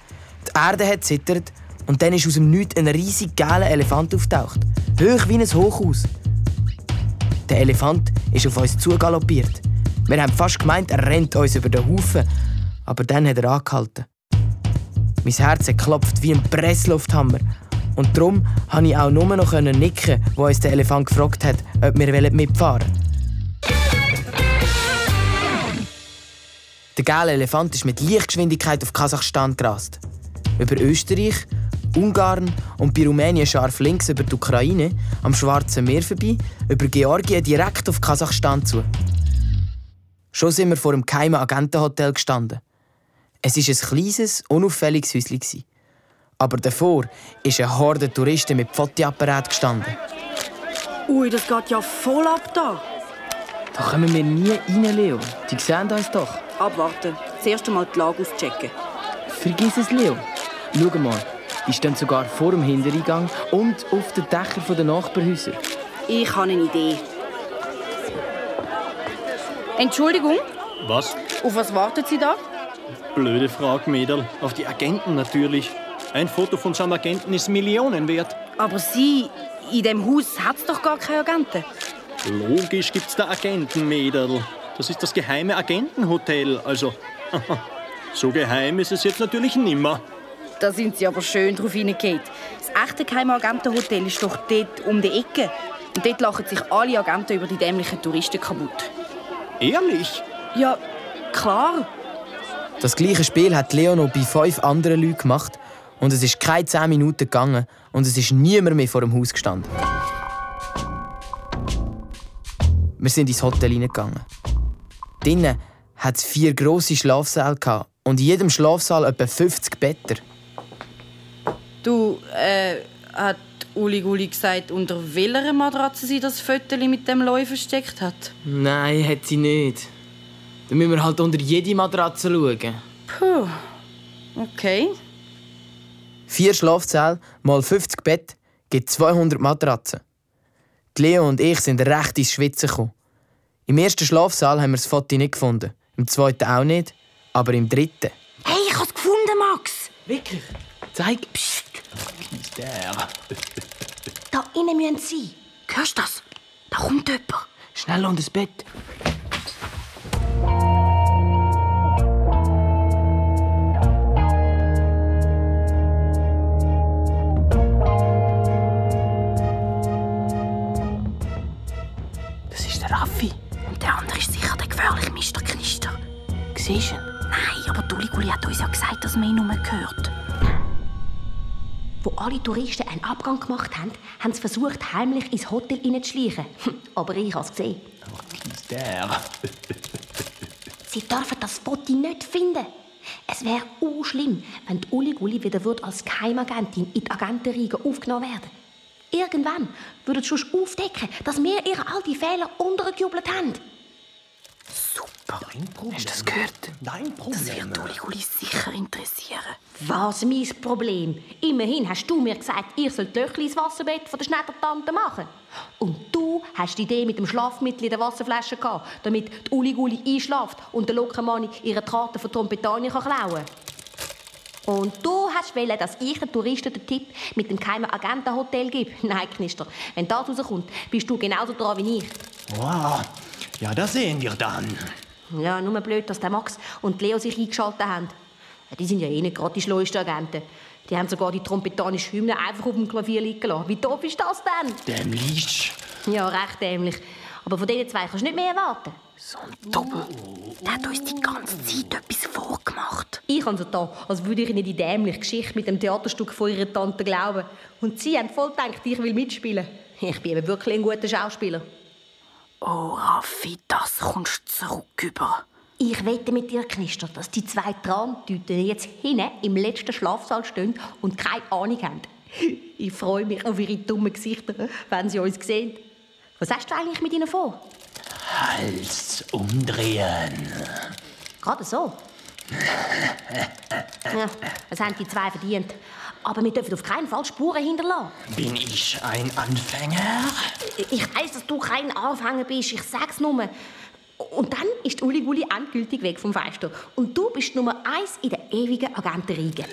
Speaker 2: Die Erde hat zittert und dann ist aus dem Nichts ein riesig geiler Elefant auftaucht. Hoch wie ein Hochhaus. Der Elefant ist auf uns zugaloppiert. Wir haben fast gemeint, er rennt uns über den Haufen. Aber dann hat er angehalten. Mein Herz hat geklopft wie ein Presslufthammer. Und darum konnte ich auch nur noch nicken, wo uns der Elefant gefragt hat, ob wir mitfahren wollen. Der geile Elefant ist mit Lichtgeschwindigkeit auf Kasachstan gerast. Über Österreich, Ungarn und bei Rumänien scharf links über die Ukraine, am Schwarzen Meer vorbei, über Georgien direkt auf Kasachstan zu. Schon sind wir vor dem geheimen Agentenhotel gestanden. Es war ein kleines, unauffälliges Häuschen. Aber davor ist eine Horde Touristen mit Fotoapparat gestanden.
Speaker 7: Ui, das geht ja voll ab da.
Speaker 11: Da kommen wir nie rein, Leo. Die sehen uns doch.
Speaker 7: Abwarten. Zuerst einmal die Lage auschecken.
Speaker 11: Vergiss es, Leo. Schau mal, die stehen sogar vor dem Hintereingang und auf den Dächern der Nachbarhäuser.
Speaker 7: Ich habe eine Idee. Entschuldigung,
Speaker 8: Was?
Speaker 7: auf was warten Sie da?
Speaker 8: Blöde Frage, Mädel. Auf die Agenten natürlich. Ein Foto von seinem Agenten ist Millionen wert.
Speaker 7: Aber Sie, in dem Haus hat es doch gar keine Agenten.
Speaker 8: Logisch gibt's da Agenten, Mädel. Das ist das geheime Agentenhotel. Also, *laughs* so geheim ist es jetzt natürlich nimmer.
Speaker 7: Da sind Sie aber schön drauf hineingeht. Das echte geheime Agentenhotel ist doch dort um die Ecke. Und dort lachen sich alle Agenten über die dämlichen Touristen kaputt.
Speaker 8: Ehrlich?
Speaker 7: Ja, klar.
Speaker 2: Das gleiche Spiel hat Leo noch bei fünf anderen Leuten gemacht. Und es ist keine zehn Minuten gegangen und es ist niemand mehr vor dem Haus gestanden. Wir sind ins Hotel hineingegangen. Drinnen hat es vier grosse Schlafsäle gehabt und in jedem Schlafsaal etwa 50 Betten.
Speaker 7: Du, äh, hat Uli Guli gesagt, unter welcher Matratze sie das Fötterchen mit dem Leu versteckt hat?
Speaker 11: Nein, hat sie nicht. Dann müssen wir halt unter jede Matratze schauen.
Speaker 7: Puh. Okay.
Speaker 2: Vier Schlafsäle mal 50 Bett gibt 200 Matratzen. Die Leo und ich sind recht ins Schwitzen gekommen. Im ersten Schlafsaal haben wir das Foto nicht gefunden. Im zweiten auch nicht, aber im dritten.
Speaker 3: Hey, ich hab's gefunden, Max.
Speaker 11: Wirklich? Zeig.
Speaker 3: Psst,
Speaker 8: Der.
Speaker 3: da innen müssen sie. Hörst du das? Da kommt jemand.
Speaker 11: Schnell unter das Bett.
Speaker 3: Alle Touristen einen Abgang gemacht haben, haben sie versucht, heimlich ins Hotel hineinzuschleichen. *laughs* Aber ich habe es gesehen.
Speaker 8: Der. *laughs*
Speaker 3: Sie dürfen das Foto nicht finden. Es wäre schlimm, wenn die Uli Guli wieder als Geheimagentin in die Agentenriege aufgenommen werden. Irgendwann würden sie schon aufdecken, dass wir ihre all die Fehler untergejubelt haben.
Speaker 8: Kein Problem.
Speaker 11: Hast du das gehört?
Speaker 8: Nein, Problem.
Speaker 7: Das wird Uli Guli sicher interessieren.
Speaker 3: Was mein Problem? Immerhin hast du mir gesagt, ich soll die Löchli ins Wasserbett von der Schneidertante machen. Und du hast die Idee mit dem Schlafmittel in der Wasserflasche gehabt, damit die Uli Guli einschlaft und der Lockermanni ihre Karten von Trompetania kann klauen Und du hast wollen, dass ich den Touristen den Tipp mit dem geheimen Agentenhotel gebe. *laughs* Nein, Knister, wenn das rauskommt, bist du genauso dran wie ich.
Speaker 8: Wow. Ja, das sehen wir dann.
Speaker 3: Ja, nur blöd, dass der Max und die Leo sich eingeschaltet haben. Ja, Die sind ja eh nicht gerade die schleuesten Agenten. Die haben sogar die trompetanische Hymne einfach auf dem Klavier liegen lassen. Wie doof ist das denn?
Speaker 8: Dämlich.
Speaker 3: Ja, recht dämlich. Aber von diesen zwei kannst du nicht mehr erwarten.
Speaker 11: So ein Doppel.
Speaker 3: Der hat uns die ganze Zeit etwas vorgemacht. Ich habe so da, als würde ich ihnen die dämliche Geschichte mit dem Theaterstück von ihrer Tante glauben. Und sie haben voll gedacht, ich will mitspielen. Ich bin eben wirklich ein guter Schauspieler.
Speaker 7: Oh, Raffi, das kommst du zurück über.
Speaker 3: Ich wette mit dir, Knister, dass die zwei Trantüten jetzt hinten im letzten Schlafsaal stehen und keine Ahnung haben. Ich freue mich auf ihre dummen Gesichter, wenn sie uns sehen. Was hast du eigentlich mit ihnen vor?
Speaker 8: Hals umdrehen.
Speaker 3: Gerade so. Ja, das haben die zwei verdient. Aber wir dürfen auf keinen Fall Spuren hinterlassen.
Speaker 8: Bin ich ein Anfänger?
Speaker 3: Ich weiß, dass du kein Anfänger bist. Ich sag's nur. Und dann ist Uli Gulli endgültig weg vom Fenster. Und du bist Nummer eins in der ewigen Agentenriege.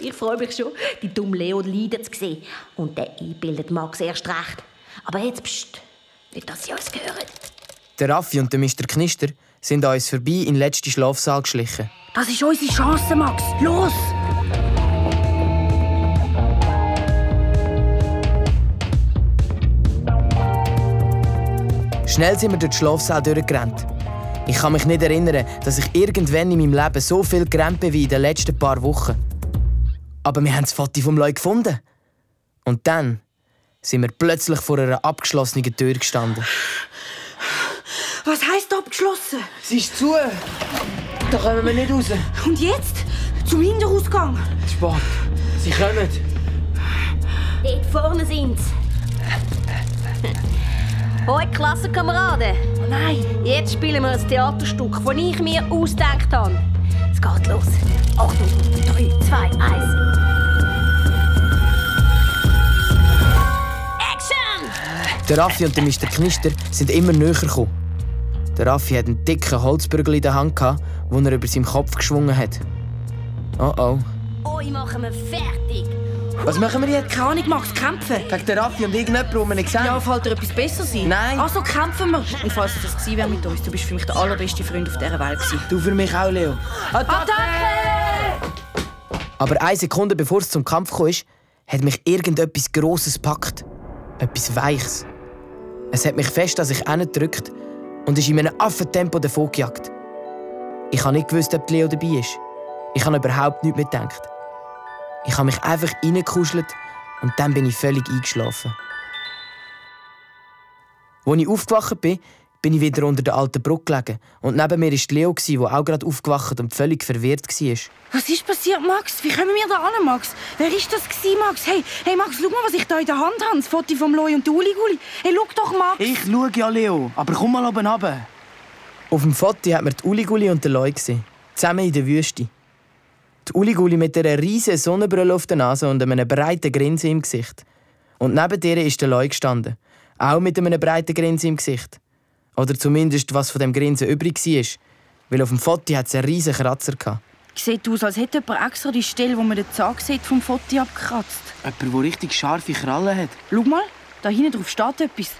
Speaker 3: Ich freue mich schon, die dumme Leo leiden zu sehen. Und der einbildet Max erst recht. Aber jetzt pst, nicht, dass sie uns hören.
Speaker 2: Der Raffi und der Mr. Knister sind an uns vorbei in den letzten Schlafsaal geschlichen.
Speaker 7: Das ist unsere Chance, Max. Los!
Speaker 2: Schnell sind wir durch den Schlafsaal durchgerannt. Ich kann mich nicht erinnern, dass ich irgendwann in meinem Leben so viel gerannt bin wie in den letzten paar Wochen. Aber wir haben das Foto vom Leu gefunden. Und dann sind wir plötzlich vor einer abgeschlossenen Tür gestanden.
Speaker 7: Was heisst abgeschlossen?
Speaker 12: Sie ist zu. Da kommen wir nicht raus.
Speaker 7: Und jetzt? Zum Hinterausgang?
Speaker 12: Spät. Sie kommen.
Speaker 3: Dort vorne sind's. Hoi, Klassenkameraden.
Speaker 7: Oh nein.
Speaker 3: Jetzt spielen wir ein Theaterstück, das ich mir ausgedacht habe. Es geht los. Achtung, 3, 2, 1. Action!
Speaker 2: Der Raffi und der Mr. Knister sind immer näher gekommen. Der Raffi hat einen dicken Holzbügel in der Hand, gehabt, den er über seinem Kopf geschwungen hat. Oh oh.
Speaker 3: Euch machen wir fertig.
Speaker 12: Was machen wir jetzt?
Speaker 7: Keine Ahnung, Max, kämpfen.
Speaker 12: Gegen den Raffi und irgendjemand, den wir nicht gesehen
Speaker 7: Ja, fällt dir etwas besser sein?
Speaker 12: Nein.
Speaker 7: Also kämpfen wir. Und falls es das gewesen wäre mit uns, du bist für mich der allerbeste Freund auf dieser Welt gewesen.
Speaker 12: Du für mich auch, Leo.
Speaker 7: Attacke!
Speaker 2: Aber eine Sekunde bevor es zum Kampf kam, hat mich irgendetwas Grosses gepackt. Etwas Weiches. Es hat mich fest an sich gedrückt und ist in einem Affentempo davon gejagt. Ich habe nicht gewusst, ob Leo dabei ist. Ich habe überhaupt nichts mehr gedacht. Ich habe mich einfach reingekuschelt und dann bin ich völlig eingeschlafen. Als ich aufgewacht bin, bin ich wieder unter der alten Brücke gelegen. Und neben mir war Leo, der auch gerade aufgewacht und völlig verwirrt war.
Speaker 7: Was ist passiert, Max? Wie kommen wir da an, Max? Wer ist das gewesen, Max? Hey, hey Max, schau mal, was ich da in der Hand habe. Das Foto vom Loi und der Uli Guli. Hey, schau doch, Max.
Speaker 12: Ich schaue ja, Leo. Aber komm mal oben runter.
Speaker 2: Auf dem Foto hat man die Uliguli und den Loi gesehen. Zusammen in der Wüste. Die Uliguli mit einer riesigen Sonnenbrille auf der Nase und einem breiten Grinsen im Gesicht. Und neben ihr ist der Loi gestanden. Auch mit einem breiten Grinsen im Gesicht. Oder zumindest, was von dem Grinsen übrig war. Weil auf dem Foto hat es einen riesigen Kratzer gehabt.
Speaker 7: Sieht aus, als hätte jemand extra die Stelle, wo man den Zahn sieht, vom Foto abgekratzt.
Speaker 12: Jemand, der richtig scharfe Krallen hat.
Speaker 7: Schau mal, da hinten drauf steht etwas.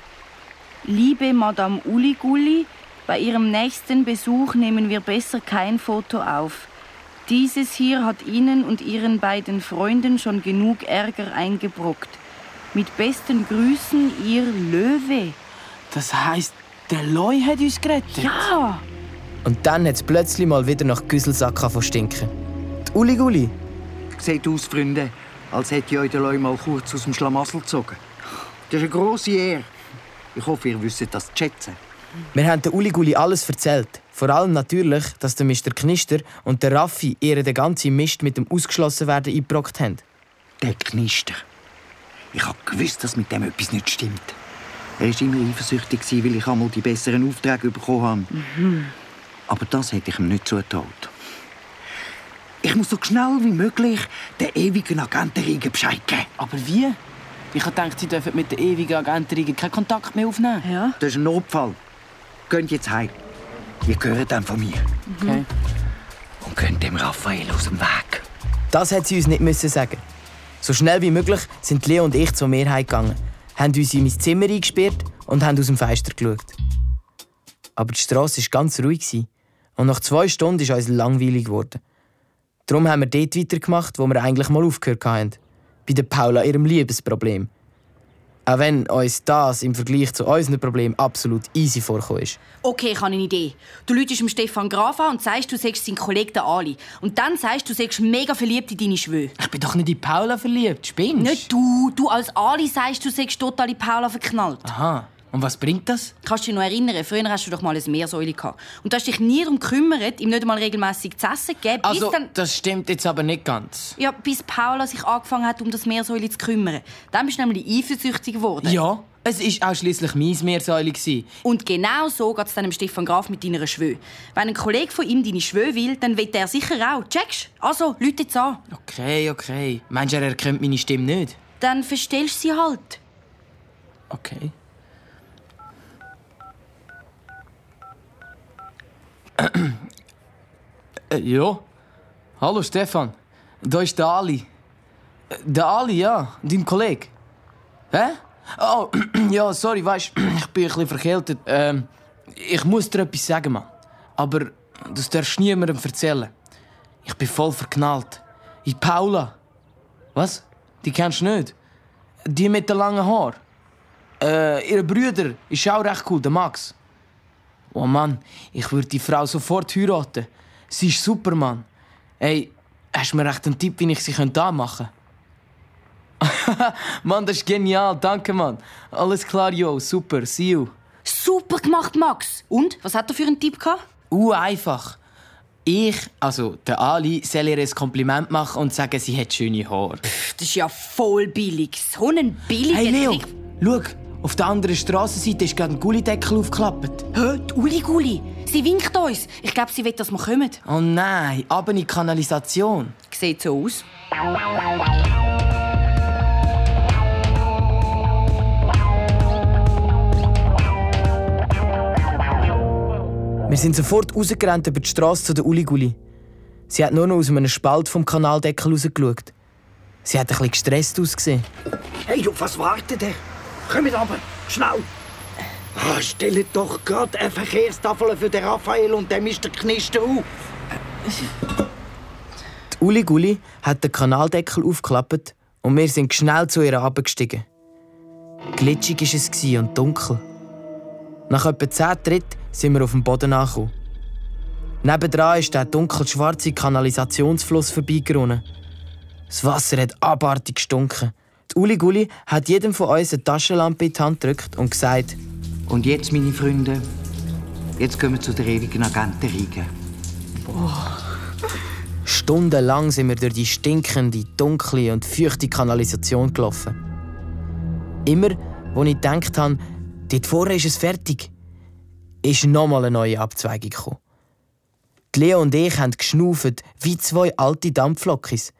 Speaker 7: Liebe Madame Uliguli, bei Ihrem nächsten Besuch nehmen wir besser kein Foto auf. Dieses hier hat Ihnen und Ihren beiden Freunden schon genug Ärger eingebrockt. Mit besten Grüßen, Ihr Löwe.
Speaker 12: Das heisst, der Loi hat uns gerettet?
Speaker 7: Ja!
Speaker 2: Und dann hat es plötzlich mal wieder nach Güsselsack von stinken. Die Uliguli.
Speaker 5: Sieht aus, Freunde, als hätte ich euch den Leu mal kurz aus dem Schlamassel gezogen. Das ist eine grosse Ehre. Ich hoffe, ihr wisst das zu schätzen.
Speaker 2: Wir haben der Uliguli alles erzählt. Vor allem natürlich, dass der Mr. Knister und der Raffi ihr den ganzen Mist mit dem Ausgeschlossenwerden eingebrockt haben.
Speaker 5: Der Knister. Ich habe gewusst, dass mit dem etwas nicht stimmt. Er war immer eifersüchtig, weil ich einmal die besseren Aufträge bekommen habe. Aber das hätte ich ihm nicht zugetraut. Ich muss so schnell wie möglich der ewigen Agentenriege Bescheid geben.
Speaker 12: Aber wie? Ich habe gedacht, Sie dürfen mit der ewigen Agentenriege keinen Kontakt mehr aufnehmen.
Speaker 7: Ja?
Speaker 5: Das ist ein Notfall. Geht jetzt heim. Ihr gehört dann von mir.
Speaker 12: Okay.
Speaker 5: Und könnt dem Raphael aus dem Weg.
Speaker 2: Das hat sie uns nicht müssen sagen. So schnell wie möglich sind Leo und ich zur Mehrheit gegangen, haben uns in mein Zimmer eingesperrt und haben aus dem Fenster geschaut. Aber die Straße war ganz ruhig und nach zwei Stunden ist uns langweilig geworden. Darum haben wir dort weitergemacht, wo wir eigentlich mal aufgehört haben. Bei der Paula ihrem Liebesproblem. Auch wenn uns das im Vergleich zu unseren Problemen absolut easy vorkommt. ist.
Speaker 7: Okay, ich habe eine Idee. Du läutest dem Stefan Graf an und sagst, du sagst sein Kollege der Ali. Und dann sagst du, du sagst mega verliebt in deine Schwö.
Speaker 12: Ich bin doch nicht in Paula verliebt. Spinnst
Speaker 7: Nicht du. Du als Ali sagst, du sagst total in Paula verknallt.
Speaker 12: Aha.
Speaker 2: Und was bringt das?
Speaker 7: Kannst du dich noch erinnern? Früher hast du doch mal ein Meersäule gehabt. Und du hast dich nie darum gekümmert, ihm nicht einmal regelmäßig zu essen zu geben, bis
Speaker 2: Also,
Speaker 7: dann...
Speaker 2: das stimmt jetzt aber nicht ganz.
Speaker 7: Ja, bis Paula sich angefangen hat, um das Meersäule zu kümmern. Dann bist du nämlich eifersüchtig geworden.
Speaker 2: Ja, es war auch schliesslich mein Meersäule.
Speaker 7: Und genau so geht es dann dem Stefan Graf mit deiner Schwö. Wenn ein Kollege von ihm deine Schwö will, dann will er sicher auch. Checkst? Also, Leute jetzt an.
Speaker 2: Okay, okay. Meinst du, er erkennt meine Stimme nicht?
Speaker 7: Dann verstellst du sie halt.
Speaker 2: Okay. *clears throat* ja. Hallo Stefan. Da ist der Ali. Der Ali, ja. Dein Kollege. Hä? Oh, *clears throat* ja, sorry, weißt *clears throat* ich bin ein bisschen verkältet. Ähm, ich muss dir etwas sagen, Mann. Aber das darfst du niemandem erzählen. Ich bin voll verknallt. In Paula. Was? Die kennst du nicht? Die mit den langen Haaren. Äh, ihr Bruder ist auch recht cool, der Max. Oh Mann, ich würde die Frau sofort heiraten. Sie ist super, Mann. Ey, hast du mir echt einen Tipp, wie ich sie anmachen könnte? *laughs* Mann, das ist genial. Danke, Mann. Alles klar, yo. Super. See you.
Speaker 7: Super gemacht, Max. Und? Was hat er für einen Tipp gehabt?
Speaker 2: Uh, einfach. Ich, also der Ali, soll ihr ein Kompliment machen und sagen, sie hat schöne Haare.
Speaker 7: Das ist ja voll billig. So einen billigen
Speaker 2: Hey Leo,
Speaker 7: Trick.
Speaker 2: schau. Auf der anderen Strassenseite ist gerade ein Gullideckel aufgeklappt.
Speaker 7: Hä? Die Uli Guli. Sie winkt uns. Ich glaube, sie will, dass wir kommen.
Speaker 2: Oh nein, aber in die Kanalisation.
Speaker 7: Sieht so aus.
Speaker 2: Wir sind sofort rausgerannt über die Straße zu der Uliguli. Sie hat nur noch aus einem Spalt vom Kanaldeckel rausgeschaut. Sie hat ein bisschen gestresst ausgesehen.
Speaker 5: Hey, auf was wartet ihr? Kommt runter, schnell! Ah, stellt doch gerade eine Verkehrstafel für den Raphael und den Mr. Knister auf.
Speaker 2: Die Uliguli hat den Kanaldeckel aufgeklappt und wir sind schnell zu ihr abgestiegen. Glitschig war es und dunkel. Nach etwa zehn Tritten sind wir auf dem Boden angekommen. Nebendran ist der dunkelschwarze Kanalisationsfluss vorbeigerunnen. Das Wasser hat abartig gestunken. Die Uliguli hat jedem von uns eine Taschenlampe in die Hand gedrückt und gesagt,
Speaker 5: Und jetzt, meine Freunde, jetzt gehen wir zu der ewigen Agentenriege.
Speaker 2: Stundenlang sind wir durch die stinkende, dunkle und feuchte Kanalisation gelaufen. Immer, wo ich gedacht habe, dort vorne ist es fertig, ist nochmal eine neue Abzweigung gekommen. Die Leo und ich haben geschnauft wie zwei alte Dampflokis.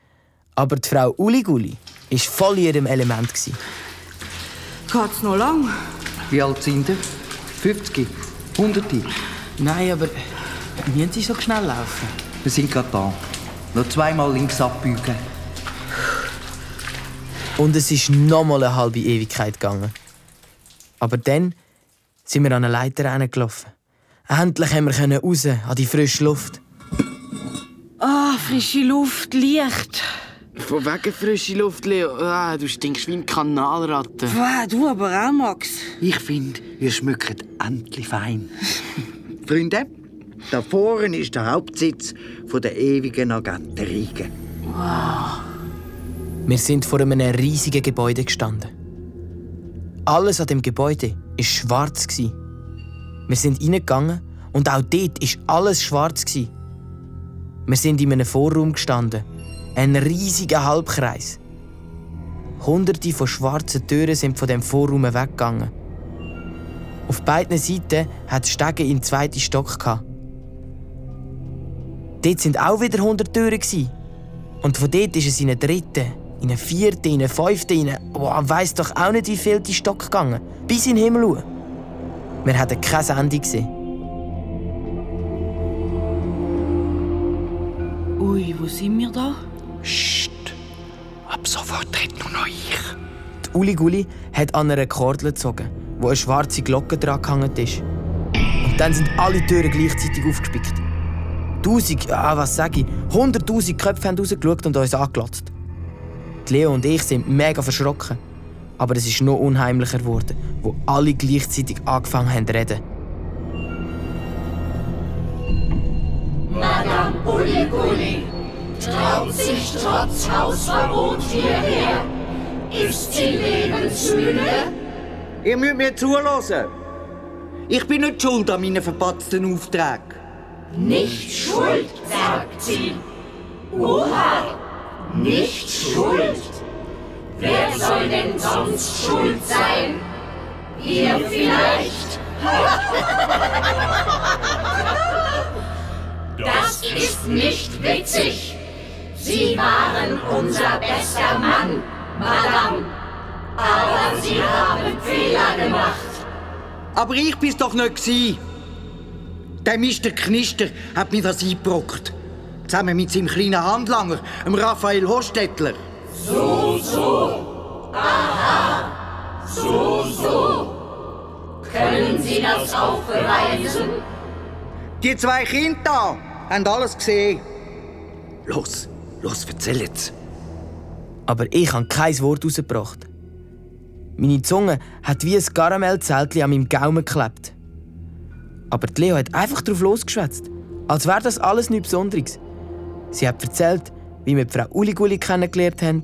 Speaker 2: Aber die Frau Uliguli war voll in ihrem Element.
Speaker 7: Geht's noch lang?
Speaker 5: Wie alt sind ihr? 50? 100?
Speaker 2: Nein, aber müssen Sie so schnell laufen?
Speaker 5: Wir sind gerade da. Noch zweimal links abbiegen.
Speaker 2: Und es ist nochmal eine halbe Ewigkeit gegangen. Aber dann sind wir an eine Leiter hingelaufen. Endlich haben wir raus an die frische Luft.
Speaker 7: Ah, frische Luft, Licht.
Speaker 6: Von wegen frische Luft, Leo. Ah, du stinkst wie ein Kanalratte.
Speaker 7: Wow, du aber auch, Max.
Speaker 5: Ich finde, ihr schmückt endlich fein. *laughs* Freunde, da vorne ist der Hauptsitz von der ewigen Agentenriege.
Speaker 2: Wir sind vor einem riesigen Gebäude gestanden. Alles an dem Gebäude war schwarz. gsi. Wir sind reingegangen und auch dort war alles schwarz. gsi. Wir sind in einem Vorraum gestanden. Ein riesiger Halbkreis. Hunderte von schwarzen Türen sind von dem Vorraum weggegangen. Auf beiden Seiten hat Stege in den zweiten Stock. gehabt. Dort sind auch wieder 100 Türen. Und von dort ist es in einen dritten, in einen vierten, in einen fünften, in einen... Oh, weiss doch auch nicht, wie viel die Stock gegangen. Bis in den Himmel schauen. Wir hatten kein Ende gesehen.
Speaker 7: Ui, wo sind wir da?
Speaker 5: Psst. Ab sofort redet nur noch ich.
Speaker 2: Die Uliguli hat an einer Kordel gezogen, wo eine schwarze Glocke dran gehangen ist. Und dann sind alle Türen gleichzeitig aufgespickt. Tausend, ah, was sag ich, hunderttausend Köpfe haben rausgeschaut und uns angelotzt. Die Leo und ich sind mega verschrocken. Aber es ist noch unheimlicher geworden, wo alle gleichzeitig angefangen haben zu reden.
Speaker 10: Madame Uliguli traut sich trotz Hausverbot hierher. Ist sie lebensmüde?
Speaker 5: Ihr müsst mir zuhören. Ich bin nicht schuld an meinen verpatzten Auftrag.
Speaker 3: Nicht schuld, sagt sie. Oha, nicht schuld. Wer soll denn sonst schuld sein? Ihr vielleicht? *laughs* Das ist nicht witzig. Sie waren unser bester Mann, Madame. Aber Sie haben Fehler gemacht.
Speaker 5: Aber ich bin's doch nicht gsi. Der Mr. Knister hat mir das eingebrockt. Zusammen mit seinem kleinen Handlanger, dem Raphael Hostetler.
Speaker 3: So, so. Aha. So, so. Können Sie das auch beweisen?
Speaker 5: Die zwei Kinder haben alles gesehen. Los, los, erzähl jetzt.
Speaker 2: Aber ich habe kein Wort rausgebracht. Meine Zunge hat wie ein Karamellzeltchen an meinem Gaumen geklebt. Aber die Leo hat einfach drauf losgeschwätzt, als wäre das alles nichts Besonderes. Sie hat erzählt, wie wir Frau Uliguli kennengelernt haben,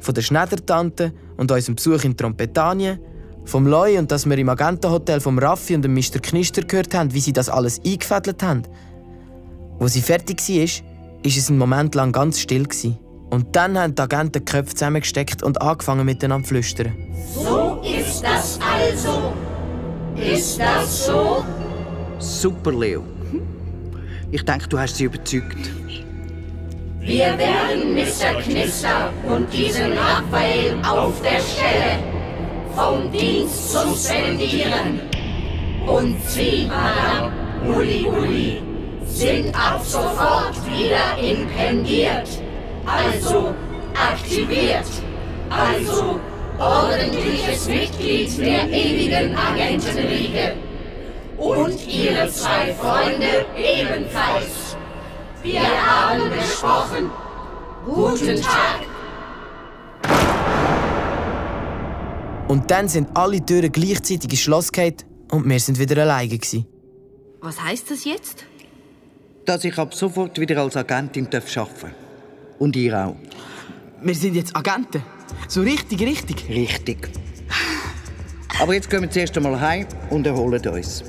Speaker 2: von der Schneidertante und unserem Besuch in Trompetanien, vom Loi und dass wir im Agentenhotel vom Raffi und dem Mr. Knister gehört haben, wie sie das alles eingefädelt haben. Wo sie fertig war, ist es einen Moment lang ganz still. Gewesen. Und dann haben die Agenten die Köpfe zusammengesteckt und angefangen miteinander zu flüstern.
Speaker 3: So ist das also. Ist das so?
Speaker 5: Super, Leo. Ich denke, du hast sie überzeugt.
Speaker 3: Wir werden Mr. Knister und diesen Raphael auf der Stelle vom Dienst suspendieren. Und Sie, Madame Uli Uli, sind ab sofort wieder impendiert. Also aktiviert. Also ordentliches Mitglied der ewigen Agentenriege. Und Ihre zwei Freunde ebenfalls. Wir haben gesprochen. Guten Tag.
Speaker 2: Und dann sind alle Türen gleichzeitig ins Schloss und wir sind wieder alleine. Gewesen.
Speaker 7: Was heißt das jetzt?
Speaker 5: Dass ich ab sofort wieder als Agentin arbeiten darf. Und ihr auch.
Speaker 13: Wir sind jetzt Agenten. So richtig, richtig.
Speaker 5: Richtig. Aber jetzt gehen wir zuerst einmal heim und erholen uns.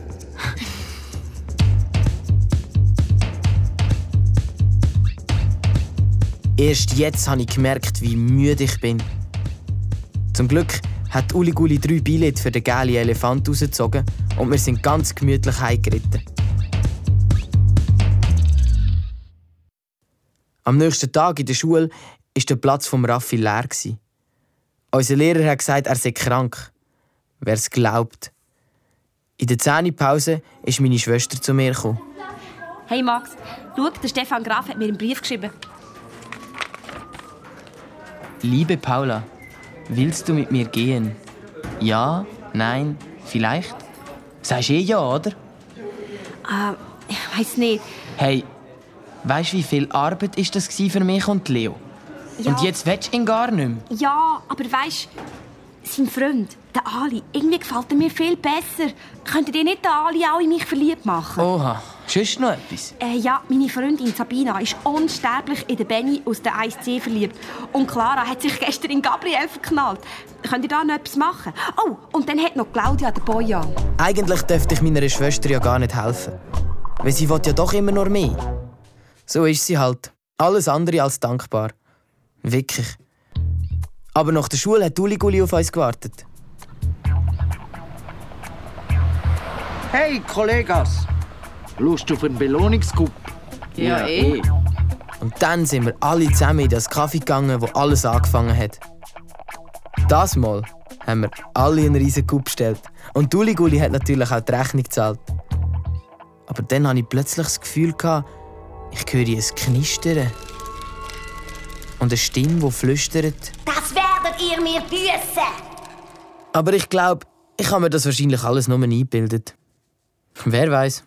Speaker 2: Erst jetzt habe ich gemerkt, wie müde ich bin. Zum Glück hat Uli Guli drei Billette für den gelben Elefant rausgezogen und wir sind ganz gemütlich heimgeritten. Am nächsten Tag in der Schule war der Platz vom Raffi leer. gewesen. Unser Lehrer hat gesagt, er sei krank. Wer es glaubt. In der Zähnepause ist meine Schwester zu mir gekommen.
Speaker 14: Hey Max, schau, der Stefan Graf hat mir einen Brief geschrieben.
Speaker 2: Liebe Paula, willst du mit mir gehen? Ja, nein, vielleicht? Sagst eh ja, oder?
Speaker 14: Ah, ich weiß nicht.
Speaker 2: Hey, weißt du, wie viel Arbeit ist das für mich und Leo?
Speaker 14: Ja.
Speaker 2: Und jetzt willst du ihn gar nicht mehr.
Speaker 14: Ja, aber weißt sein Freund, der Ali, irgendwie gefällt er mir viel besser. Könntet ihr nicht den Ali auch in mich verliebt machen?
Speaker 2: Oha, sonst noch etwas?
Speaker 14: Äh, ja, meine Freundin Sabina ist unsterblich in den Benny aus der 1C verliebt. Und Clara hat sich gestern in Gabriel verknallt. Könnt ihr da noch etwas machen? Oh, und dann hat noch Claudia den Bojan.
Speaker 2: Eigentlich dürfte ich meiner Schwester ja gar nicht helfen. Weil sie will ja doch immer nur mehr. So ist sie halt. Alles andere als dankbar. Wirklich. Aber nach der Schule hat Uli Guli auf uns gewartet.
Speaker 5: Hey, Kollegas! Lust auf einen Belohnungscup?
Speaker 13: Ja, eh.
Speaker 2: Und dann sind wir alle zusammen in das Kaffee gegangen, wo alles angefangen hat. Das Mal haben wir alle einen riesen Coup bestellt. Und Uli hat natürlich auch die Rechnung gezahlt. Aber dann hatte ich plötzlich das Gefühl, gehabt, ich höre ein Knistern. Und eine Stimme, die flüstert.
Speaker 14: Das werdet ihr mir büßen!
Speaker 2: Aber ich glaube, ich habe mir das wahrscheinlich alles nur eingebildet. Wer weiß?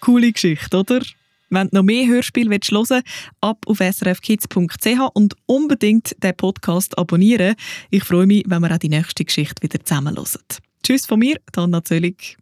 Speaker 1: Coole Geschichte, oder? Wenn du noch mehr Hörspiele hören willst, ab auf srfkids.ch und unbedingt den Podcast abonnieren. Ich freue mich, wenn wir auch die nächste Geschichte wieder zusammen hören. Tschüss von mir, Dana Zöllig.